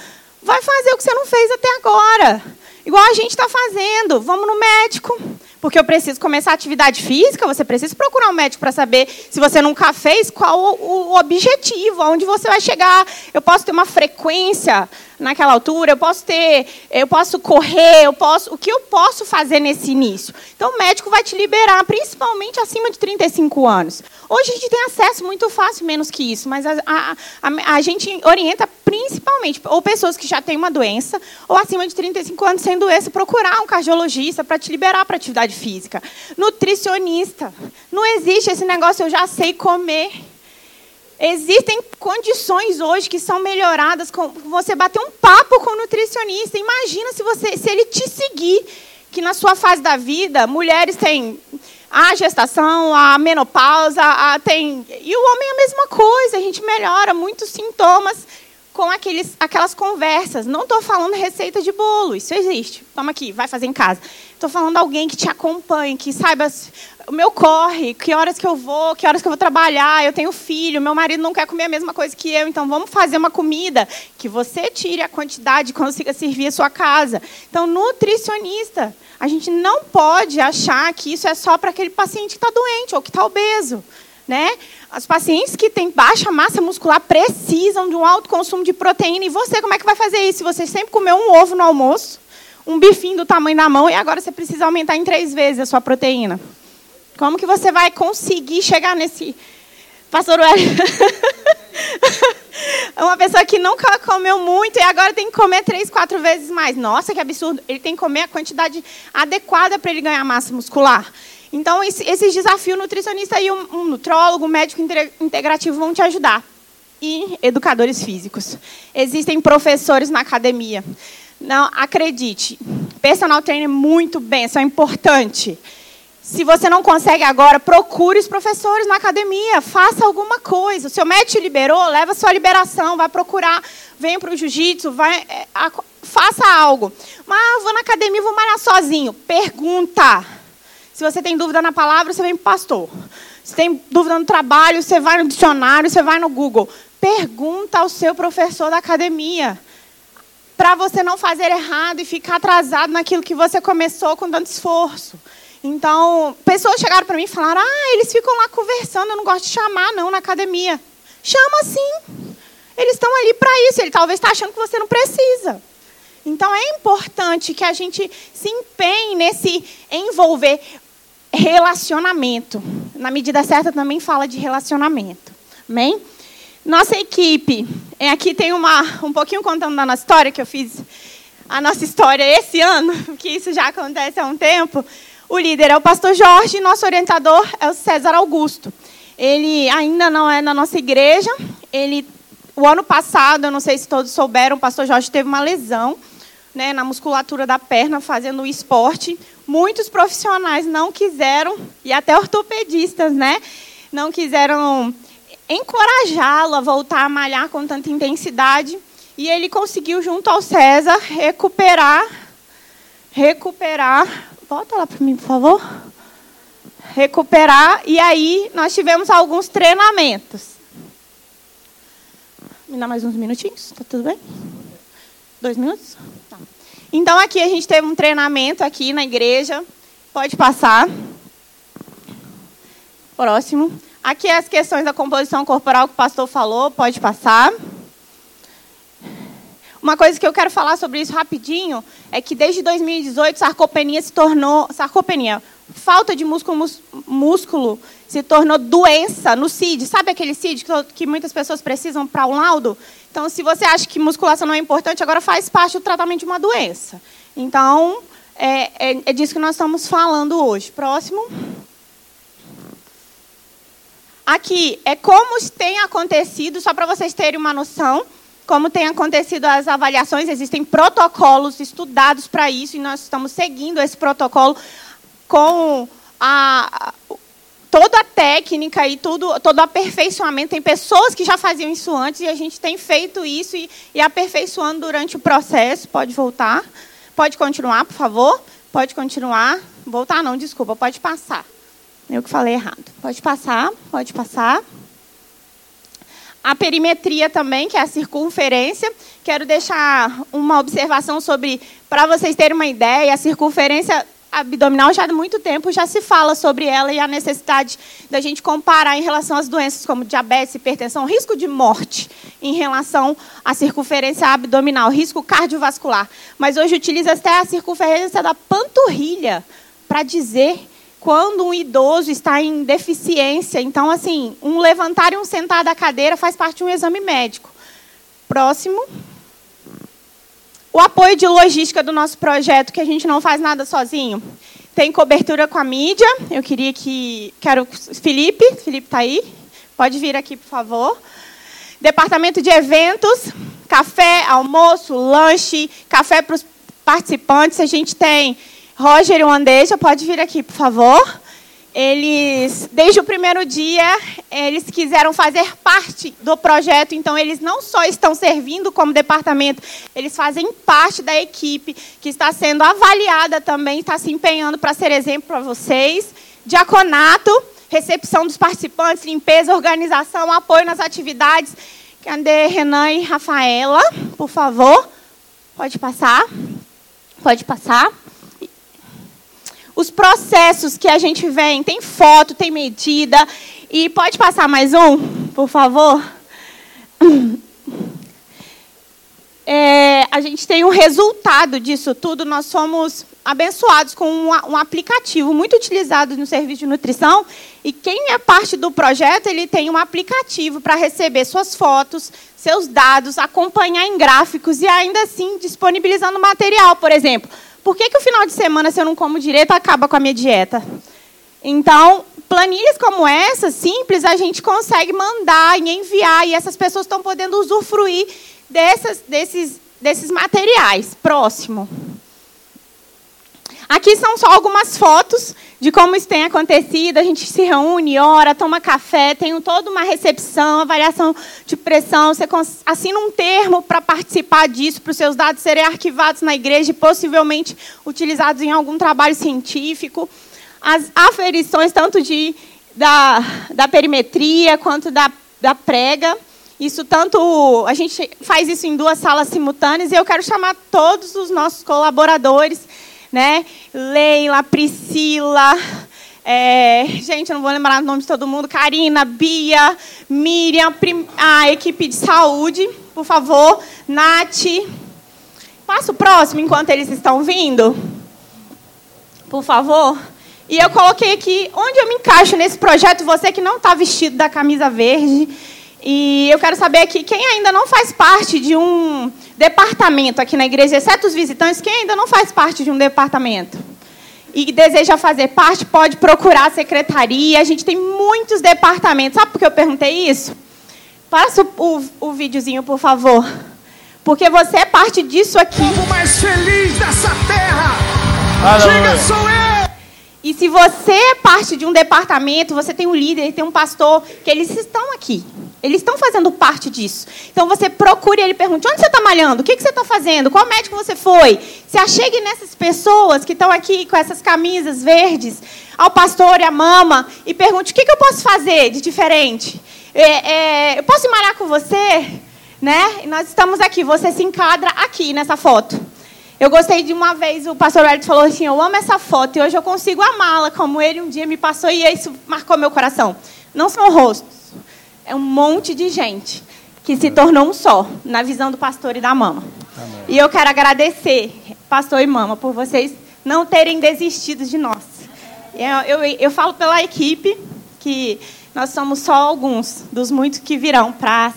Vai fazer o que você não fez até agora. Igual a gente está fazendo. Vamos no médico. Porque eu preciso começar a atividade física, você precisa procurar um médico para saber se você nunca fez, qual o, objetivo, aonde você vai chegar. Eu posso ter uma frequência naquela altura, eu posso ter, eu posso correr, eu posso, o que eu posso fazer nesse início? Então o médico vai te liberar, principalmente acima de 35 anos. Hoje a gente tem acesso muito fácil, menos que isso, mas a, a, a, a gente orienta principalmente ou pessoas que já têm uma doença ou acima de 35 anos sem doença, procurar um cardiologista para te liberar para atividade física. Nutricionista. Não existe esse negócio, eu já sei comer. Existem condições hoje que são melhoradas com você bater um papo com o nutricionista. Imagina se você, se ele te seguir, que na sua fase da vida, mulheres têm a gestação, a menopausa, a, tem e o homem é a mesma coisa. A gente melhora muitos sintomas com aqueles, aquelas conversas. Não estou falando receita de bolo, isso existe. Toma aqui, vai fazer em casa. Estou falando alguém que te acompanhe, que saiba o meu corre, que horas que eu vou, que horas que eu vou trabalhar, eu tenho filho, meu marido não quer comer a mesma coisa que eu, então vamos fazer uma comida que você tire a quantidade e consiga servir a sua casa. Então, nutricionista, a gente não pode achar que isso é só para aquele paciente que está doente ou que está obeso. Né? Os pacientes que têm baixa massa muscular precisam de um alto consumo de proteína. E você, como é que vai fazer isso? Você sempre comeu um ovo no almoço, um bifinho do tamanho da mão, e agora você precisa aumentar em três vezes a sua proteína. Como que você vai conseguir chegar nesse. Pastor Hélio. Uma pessoa que nunca comeu muito e agora tem que comer três, quatro vezes mais. Nossa, que absurdo. Ele tem que comer a quantidade adequada para ele ganhar massa muscular. Então, esse, esses desafios, nutricionista e um, um nutrólogo, um médico integrativo vão te ajudar. E educadores físicos. Existem professores na academia. Não, acredite, personal trainer muito bem, isso é importante. Se você não consegue agora, procure os professores na academia, faça alguma coisa. O seu médico liberou, leva sua liberação, vai procurar, venha para o jiu-jitsu, vai, é, a, faça algo. Mas vou na academia, vou malhar sozinho. Pergunta. Se você tem dúvida na palavra, você vem para o pastor. Se tem dúvida no trabalho, você vai no dicionário, você vai no Google. Pergunta ao seu professor da academia. Para você não fazer errado e ficar atrasado naquilo que você começou com tanto esforço. Então, pessoas chegaram para mim e falaram: Ah, eles ficam lá conversando, eu não gosto de chamar, não, na academia. Chama sim. Eles estão ali para isso. Ele talvez está achando que você não precisa. Então, é importante que a gente se empenhe nesse envolver relacionamento. Na medida certa também fala de relacionamento. Amém? Nossa equipe, é, aqui tem uma, um pouquinho contando da nossa história, que eu fiz a nossa história esse ano, porque isso já acontece há um tempo. O líder é o pastor Jorge, nosso orientador é o César Augusto. Ele ainda não é na nossa igreja. Ele, o ano passado, eu não sei se todos souberam, o pastor Jorge teve uma lesão né, na musculatura da perna fazendo esporte muitos profissionais não quiseram, e até ortopedistas, né, não quiseram encorajá-lo a voltar a malhar com tanta intensidade. E ele conseguiu, junto ao César, recuperar. Recuperar. Volta lá para mim, por favor. Recuperar. E aí nós tivemos alguns treinamentos. Me dá mais uns minutinhos? Tá tudo bem? Dois minutos? Tá. Então aqui a gente teve um treinamento aqui na igreja. Pode passar. Próximo. Aqui as questões da composição corporal que o pastor falou, pode passar. Uma coisa que eu quero falar sobre isso rapidinho é que desde 2018 sarcopenia se tornou sarcopenia, falta de músculo, músculo se tornou doença no CID. Sabe aquele CID que, que muitas pessoas precisam para um laudo? Então, se você acha que musculação não é importante, agora faz parte do tratamento de uma doença. Então, é, é, é disso que nós estamos falando hoje. Próximo. Aqui é como tem acontecido, só para vocês terem uma noção, como tem acontecido as avaliações, existem protocolos estudados para isso e nós estamos seguindo esse protocolo com a, toda a técnica e tudo, todo o aperfeiçoamento. Tem pessoas que já faziam isso antes e a gente tem feito isso e, e aperfeiçoando durante o processo. Pode voltar. Pode continuar, por favor. Pode continuar. Voltar não, desculpa, pode passar. Eu que falei errado. Pode passar, pode passar. A perimetria também, que é a circunferência. Quero deixar uma observação sobre, para vocês terem uma ideia, a circunferência abdominal já há muito tempo já se fala sobre ela e a necessidade da gente comparar em relação às doenças como diabetes, hipertensão, risco de morte em relação à circunferência abdominal, risco cardiovascular. Mas hoje utiliza até a circunferência da panturrilha para dizer quando um idoso está em deficiência. Então, assim, um levantar e um sentar da cadeira faz parte de um exame médico. Próximo. O apoio de logística do nosso projeto, que a gente não faz nada sozinho. Tem cobertura com a mídia. Eu queria que. Quero. Felipe, Felipe está aí. Pode vir aqui, por favor. Departamento de eventos, café, almoço, lanche, café para os participantes. A gente tem Roger e o Andeja, pode vir aqui, por favor. Eles, desde o primeiro dia, eles quiseram fazer parte do projeto, então eles não só estão servindo como departamento, eles fazem parte da equipe que está sendo avaliada também, está se empenhando para ser exemplo para vocês. Diaconato, recepção dos participantes, limpeza, organização, apoio nas atividades. Cadê Renan e Rafaela, por favor? Pode passar. Pode passar os processos que a gente vem, tem foto, tem medida. E pode passar mais um, por favor? É, a gente tem um resultado disso tudo. Nós somos abençoados com um, um, aplicativo muito utilizado no serviço de nutrição. E quem é parte do projeto, ele tem um aplicativo para receber suas fotos, seus dados, acompanhar em gráficos e ainda assim disponibilizando material. Por exemplo, por que, que o final de semana, se eu não como direito, acaba com a minha dieta? Então, planilhas como essa, simples, a gente consegue mandar e enviar, e essas pessoas estão podendo usufruir dessas, desses, desses materiais. Próximo. Aqui são só algumas fotos de como isso tem acontecido. A gente se reúne, ora, toma café, tem toda uma recepção, avaliação de pressão. Você assina um termo para participar disso, para os seus dados serem arquivados na igreja e possivelmente utilizados em algum trabalho científico. As aferições, tanto de, da, da perimetria quanto da, da prega. Isso tanto a gente faz isso em duas salas simultâneas e eu quero chamar todos os nossos colaboradores né? Leila, Priscila, é, gente, eu não vou lembrar o nome de todo mundo, Karina, Bia, Miriam, a equipe de saúde, por favor, Nath. Passa o próximo enquanto eles estão vindo. Por favor. E eu coloquei aqui onde eu me encaixo nesse projeto, você que não está vestido da camisa verde. E eu quero saber aqui quem ainda não faz parte de um departamento aqui na igreja, exceto os visitantes, quem ainda não faz parte de um departamento e deseja fazer parte, pode procurar a secretaria. A gente tem muitos departamentos. Sabe por que eu perguntei isso? Passa o, o, o videozinho, por favor. Porque você é parte disso aqui. O povo mais feliz dessa terra. Aleluia. Diga, sou eu. E se você é parte de um departamento, você tem um líder, tem um pastor, que eles estão aqui. Eles estão fazendo parte disso. Então você procure ele pergunte: onde você está malhando? O que, você está fazendo? Qual médico você foi? Se achegue nessas pessoas que estão aqui com essas camisas verdes, ao pastor e à mama, e pergunte: o que, que eu posso fazer de diferente? É, é, eu posso malhar com você? Né? E nós estamos aqui, você se enquadra aqui nessa foto. Eu gostei de uma vez, o pastor Hélio falou assim: Eu amo essa foto e hoje eu consigo amá-la, como ele um dia me passou e isso marcou meu coração. Não são rostos é um monte de gente que se tornou um só, na visão do pastor e da mama. Amém. E eu quero agradecer, pastor e mama, por vocês não terem desistido de nós. Eu, eu, eu falo pela equipe que nós somos só alguns dos muitos que virão para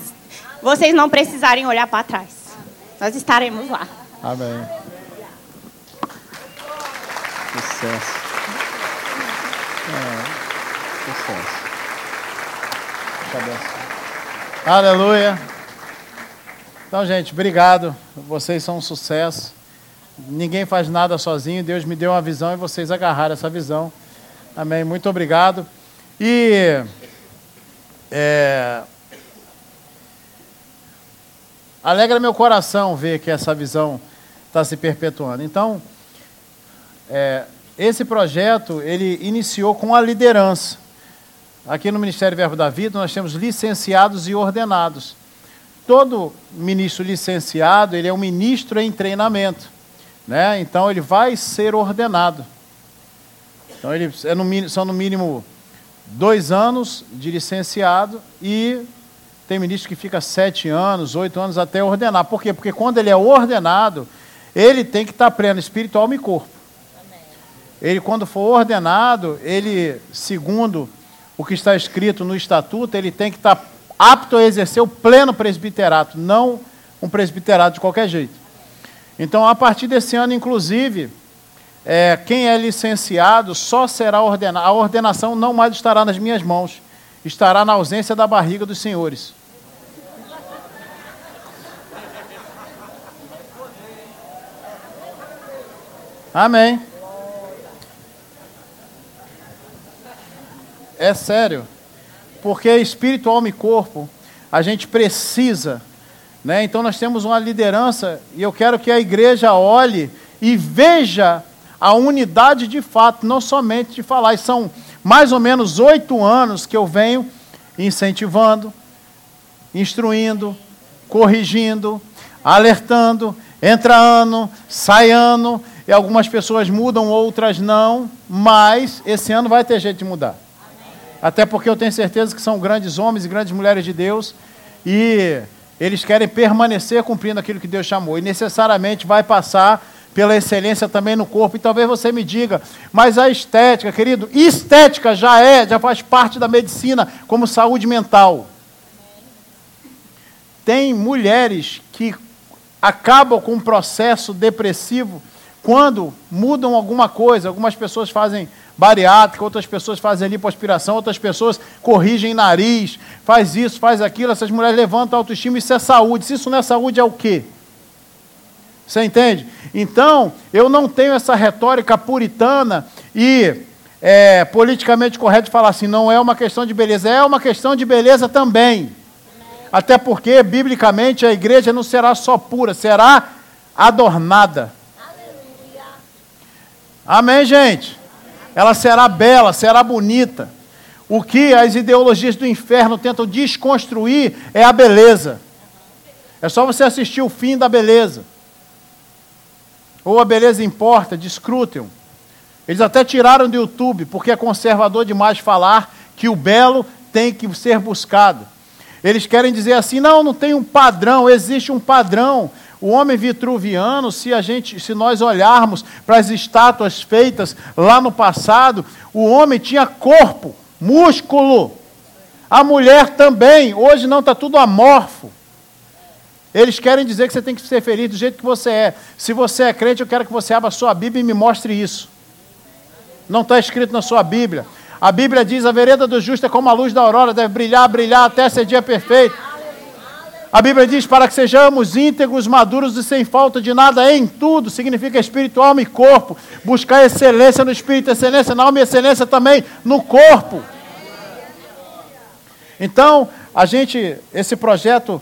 vocês não precisarem olhar para trás. Nós estaremos lá. Amém. Sucesso. É, sucesso. Aleluia. Então, gente, obrigado. Vocês são um sucesso. Ninguém faz nada sozinho. Deus me deu uma visão e vocês agarraram essa visão. Amém. Muito obrigado. E é, alegra meu coração ver que essa visão está se perpetuando. Então, é, esse projeto ele iniciou com a liderança. Aqui no Ministério Verbo da Vida, nós temos licenciados e ordenados. Todo ministro licenciado, ele é um ministro em treinamento. Né? Então, ele vai ser ordenado. Então ele é no são no mínimo dois anos de licenciado e tem ministro que fica sete anos, oito anos até ordenar. Por quê? Porque quando ele é ordenado, ele tem que estar pleno espírito, alma e corpo. Ele, quando for ordenado, ele, segundo o que está escrito no estatuto, ele tem que estar apto a exercer o pleno presbiterato, não um presbiterato de qualquer jeito. Então, a partir desse ano, inclusive, é, quem é licenciado só será ordenado. A ordenação não mais estará nas minhas mãos, estará na ausência da barriga dos senhores. Amém. É sério. Porque espírito, alma e corpo, a gente precisa. Né? Então nós temos uma liderança e eu quero que a igreja olhe e veja a unidade de fato, não somente de falar. E são mais ou menos oito anos que eu venho incentivando, instruindo, corrigindo, alertando, entra ano, sai ano, e algumas pessoas mudam, outras não, mas esse ano vai ter jeito de mudar. Até porque eu tenho certeza que são grandes homens e grandes mulheres de Deus e eles querem permanecer cumprindo aquilo que Deus chamou e necessariamente vai passar pela excelência também no corpo. E talvez você me diga, mas a estética, querido, estética já é, já faz parte da medicina como saúde mental. Tem mulheres que acabam com um processo depressivo quando mudam alguma coisa. Algumas pessoas fazem bariátrica, outras pessoas fazem lipoaspiração, outras pessoas corrigem nariz, faz isso, faz aquilo. Essas mulheres levantam a autoestima, isso é saúde. Se isso não é saúde, é o quê? Você entende? Então, eu não tenho essa retórica puritana e é, politicamente correta de falar assim, não é uma questão de beleza, é uma questão de beleza também. Até porque, biblicamente, a igreja não será só pura, será adornada. Amém, gente? Ela será bela, será bonita. O que as ideologias do inferno tentam desconstruir é a beleza. É só você assistir o fim da beleza ou a beleza importa, de Scruton. Eles até tiraram do YouTube, porque é conservador demais falar que o belo tem que ser buscado. Eles querem dizer assim: não, não tem um padrão, existe um padrão. O homem vitruviano, se a gente, se nós olharmos para as estátuas feitas lá no passado, o homem tinha corpo, músculo. A mulher também, hoje não está tudo amorfo. Eles querem dizer que você tem que ser feliz do jeito que você é. Se você é crente, eu quero que você abra a sua Bíblia e me mostre isso. Não está escrito na sua Bíblia. A Bíblia diz: a vereda do justo é como a luz da aurora, deve brilhar, brilhar até ser dia perfeito. A Bíblia diz: para que sejamos íntegros, maduros e sem falta de nada em tudo, significa espírito, alma e corpo. Buscar excelência no espírito, excelência na alma e excelência também no corpo. Então, a gente, esse projeto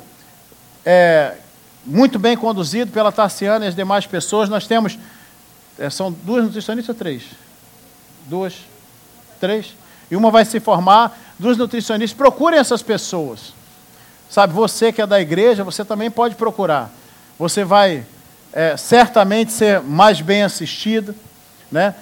é, muito bem conduzido pela Tarciana e as demais pessoas. Nós temos, é, são duas nutricionistas ou três? Duas? Três? E uma vai se formar, duas nutricionistas. Procurem essas pessoas. Sabe, você que é da igreja, você também pode procurar. Você vai é, certamente ser mais bem assistido, né?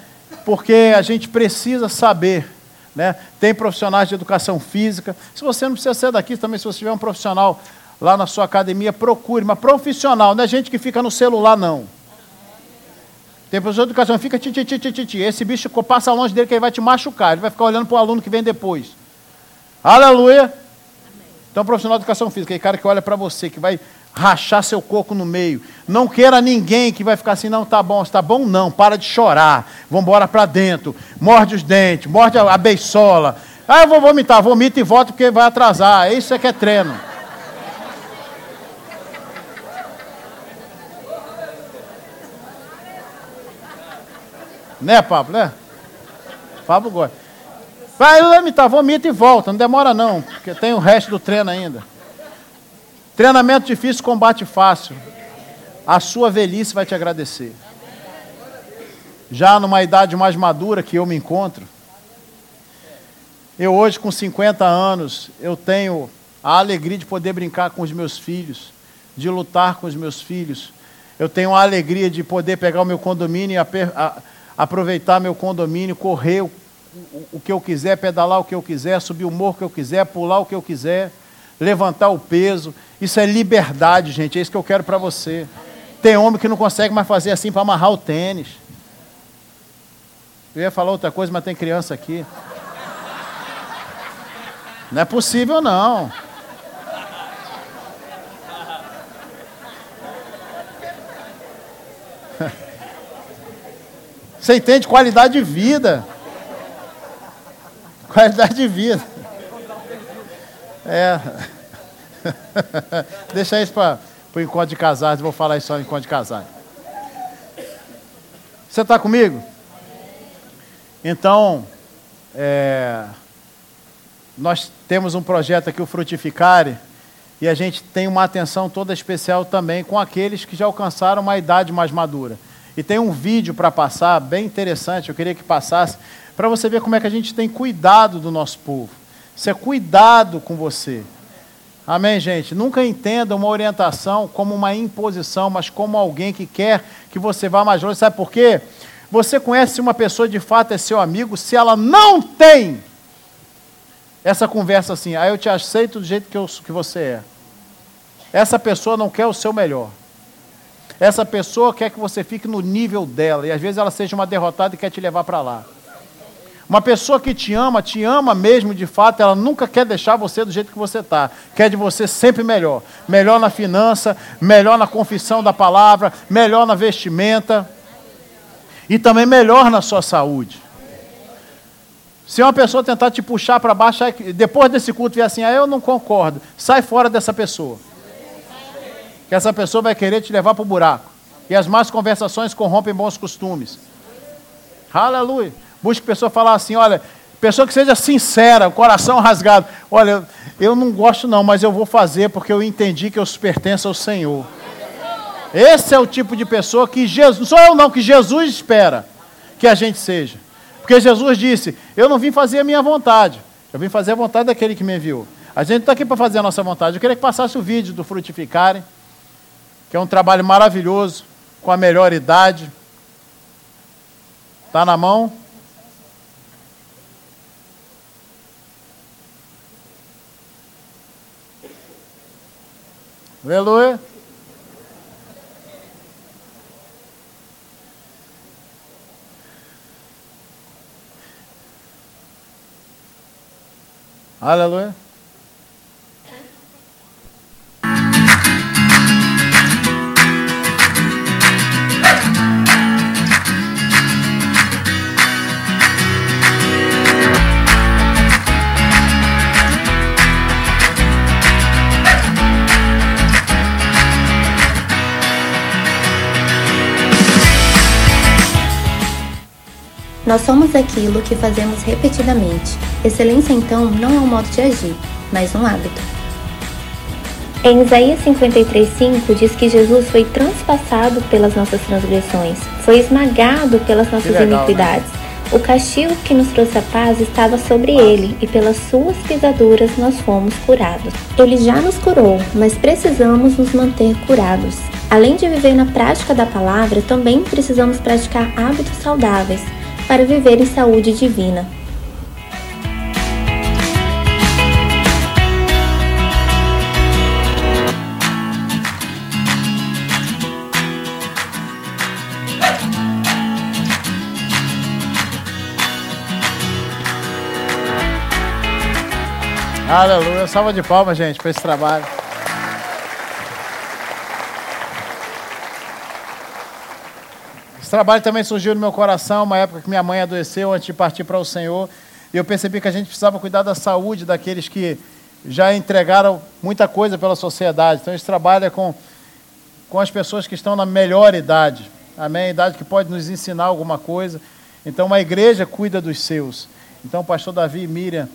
porque a gente precisa saber. Né? Tem profissionais de educação física. Se você não precisa ser daqui, também se você tiver um profissional lá na sua academia, procure, mas profissional, não é gente que fica no celular, não. Tem professor de educação, fica ti, ti, ti, ti, ti, Esse bicho passa longe dele que ele vai te machucar, ele vai ficar olhando para o aluno que vem depois. Aleluia! Então, profissional de educação física, aquele cara que olha para você, que vai rachar seu coco no meio. Não queira ninguém que vai ficar assim, não, tá bom, está bom, não, para de chorar. Vamos embora para dentro. Morde os dentes, morde a, a beisola. Ah, eu vou vomitar, vomita e volta porque vai atrasar. Isso é que é treino. Né, Pablo, né? Pablo gosta. Vai vomitar, vomita e volta, não demora não, porque tem o resto do treino ainda. Treinamento difícil, combate fácil. A sua velhice vai te agradecer. Já numa idade mais madura que eu me encontro, eu hoje com 50 anos, eu tenho a alegria de poder brincar com os meus filhos, de lutar com os meus filhos. Eu tenho a alegria de poder pegar o meu condomínio e aproveitar meu condomínio, correr o, que eu quiser, pedalar o que eu quiser, subir o morro que eu quiser, pular o que eu quiser, levantar o peso. Isso é liberdade, gente. É isso que eu quero para você. Tem homem que não consegue mais fazer assim para amarrar o tênis. Eu ia falar outra coisa, mas tem criança aqui. Não é possível, não. Você entende qualidade de vida. Qualidade de vida. É. Deixa isso para o encontro de casais, vou falar isso só no encontro de casais. Você está comigo? Então, é, nós temos um projeto aqui, o Frutificare, e a gente tem uma atenção toda especial também com aqueles que já alcançaram uma idade mais madura. E tem um vídeo para passar, bem interessante, eu queria que passasse, para você ver como é que a gente tem cuidado do nosso povo. Isso é cuidado com você. Amém, gente? Nunca entenda uma orientação como uma imposição, mas como alguém que quer que você vá mais longe. Sabe por quê? Você conhece uma pessoa de fato é seu amigo se ela não tem essa conversa assim, ah, eu te aceito do jeito que, eu, que você é. Essa pessoa não quer o seu melhor. Essa pessoa quer que você fique no nível dela, e às vezes ela seja uma derrotada e quer te levar para lá. Uma pessoa que te ama, te ama mesmo de fato, ela nunca quer deixar você do jeito que você está. Quer de você sempre melhor. Melhor na finança, melhor na confissão da palavra, melhor na vestimenta. E também melhor na sua saúde. Se uma pessoa tentar te puxar para baixo, depois desse culto vier assim, ah, eu não concordo, sai fora dessa pessoa. Que essa pessoa vai querer te levar para o buraco. E as más conversações corrompem bons costumes. Aleluia. Busque pessoa falar assim, olha, pessoa que seja sincera, coração rasgado. Olha, eu não gosto não, mas eu vou fazer porque eu entendi que eu pertenço ao Senhor. Esse é o tipo de pessoa que Jesus, não sou eu não, que Jesus espera que a gente seja. Porque Jesus disse: Eu não vim fazer a minha vontade, eu vim fazer a vontade daquele que me enviou. A gente está aqui para fazer a nossa vontade. Eu queria que passasse o vídeo do Frutificarem, que é um trabalho maravilhoso, com a melhor idade. Está na mão? Aleluia. Aleluia. Nós somos aquilo que fazemos repetidamente. Excelência, então, não é um modo de agir, mas um hábito. Em Isaías 53,5 diz que Jesus foi transpassado pelas nossas transgressões, foi esmagado pelas nossas legal, né? iniquidades. Né? O castigo que nos trouxe a paz estava sobre ele, e pelas suas pisaduras nós fomos curados. Ele já nos curou, mas precisamos nos manter curados. Além de viver na prática da palavra, também precisamos praticar hábitos saudáveis para viver em saúde divina. Aleluia. Salva de palmas, gente, para esse trabalho. Trabalho também surgiu no meu coração, uma época que minha mãe adoeceu antes de partir para o Senhor. E eu percebi que a gente precisava cuidar da saúde daqueles que já entregaram muita coisa pela sociedade. Então a gente trabalha com, com as pessoas que estão na melhor idade. Amém? Idade que pode nos ensinar alguma coisa. Então uma igreja cuida dos seus. Então o pastor Davi e Miriam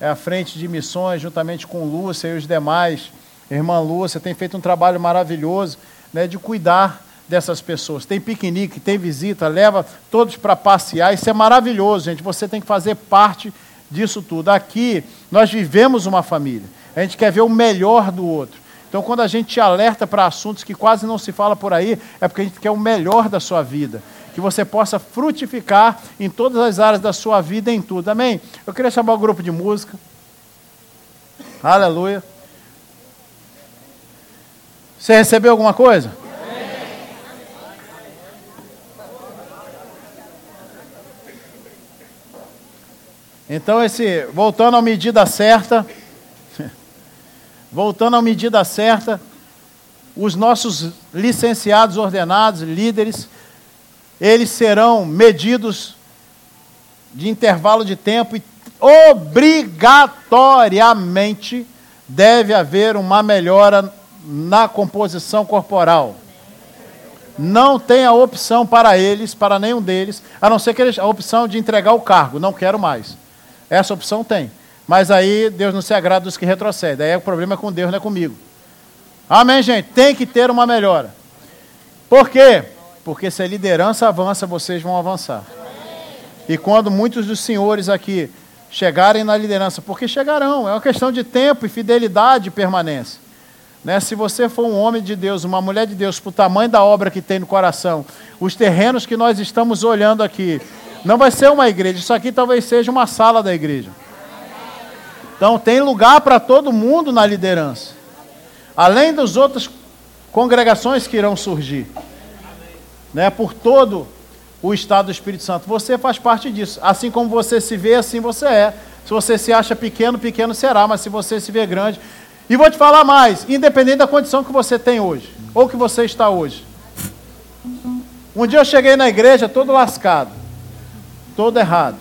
é à frente de missões, juntamente com Lúcia e os demais. Irmã Lúcia tem feito um trabalho maravilhoso né, de cuidar dessas pessoas. Tem piquenique, tem visita, leva todos para passear. Isso é maravilhoso, gente. Você tem que fazer parte disso tudo. Aqui, nós vivemos uma família. A gente quer ver o melhor do outro. Então, quando a gente te alerta para assuntos que quase não se fala por aí, é porque a gente quer o melhor da sua vida. que você possa frutificar em todas as áreas da sua vida, em tudo. Amém? Eu queria chamar o grupo de música. Aleluia. Você recebeu alguma coisa? Então, esse, voltando à medida certa, voltando à medida certa, os nossos licenciados, ordenados, líderes, eles serão medidos de intervalo de tempo e obrigatoriamente deve haver uma melhora na composição corporal. Não tem a opção para eles, para nenhum deles, a não ser que eles, a opção de entregar o cargo, não quero mais. Essa opção tem. Mas aí Deus não se agrada dos que retrocedem. Aí o problema é com Deus, não é comigo. Amém, gente? Tem que ter uma melhora. Por quê? Porque se a liderança avança, vocês vão avançar. E quando muitos dos senhores aqui chegarem na liderança, porque chegarão, é uma questão de tempo e fidelidade e permanência. Né? Se você for um homem de Deus, uma mulher de Deus, para o tamanho da obra que tem no coração, os terrenos que nós estamos olhando aqui, não vai ser uma igreja, isso aqui talvez seja uma sala da igreja. Então tem lugar para todo mundo na liderança. Além das outras congregações que irão surgir. Né, por todo o estado do Espírito Santo. Você faz parte disso. Assim como você se vê, assim você é. Se você se acha pequeno, pequeno será, mas se você se vê grande. E vou te falar mais, independente da condição que você tem hoje, ou que você está hoje. Um dia eu cheguei na igreja todo lascado todo errado,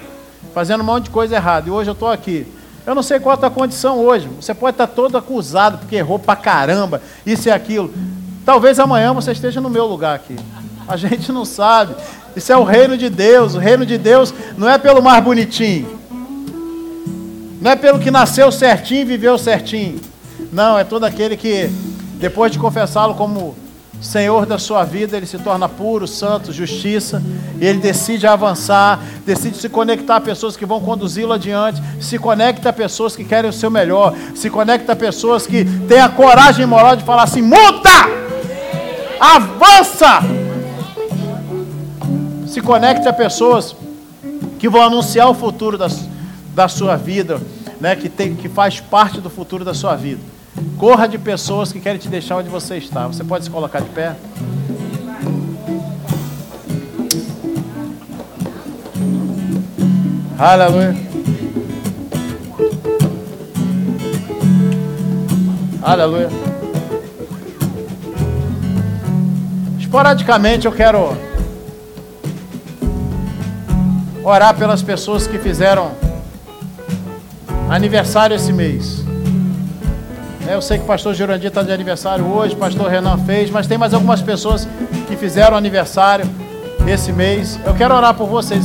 fazendo um monte de coisa errada, e hoje eu estou aqui. Eu não sei qual é a tua condição hoje. Você pode estar todo acusado porque errou pra caramba, isso e aquilo. Talvez amanhã você esteja no meu lugar aqui. A gente não sabe. Isso é o reino de Deus. O reino de Deus não é pelo mais bonitinho. Não é pelo que nasceu certinho e viveu certinho. Não, é todo aquele que, depois de confessá-lo como Senhor da sua vida, ele se torna puro, santo, justiça, e ele decide avançar, decide se conectar a pessoas que vão conduzi-lo adiante, se conecta a pessoas que querem o seu melhor, se conecta a pessoas que têm a coragem moral de falar assim: muda! Avança! Se conecta a pessoas que vão anunciar o futuro da, da sua vida, né, que, tem, que faz parte do futuro da sua vida. Corra de pessoas que querem te deixar onde você está. Você pode se colocar de pé? Aleluia. Aleluia. Esporadicamente eu quero orar pelas pessoas que fizeram aniversário esse mês. Eu sei que o pastor Jurandir está de aniversário hoje, o pastor Renan fez, mas tem mais algumas pessoas que fizeram aniversário esse mês. Eu quero orar por vocês.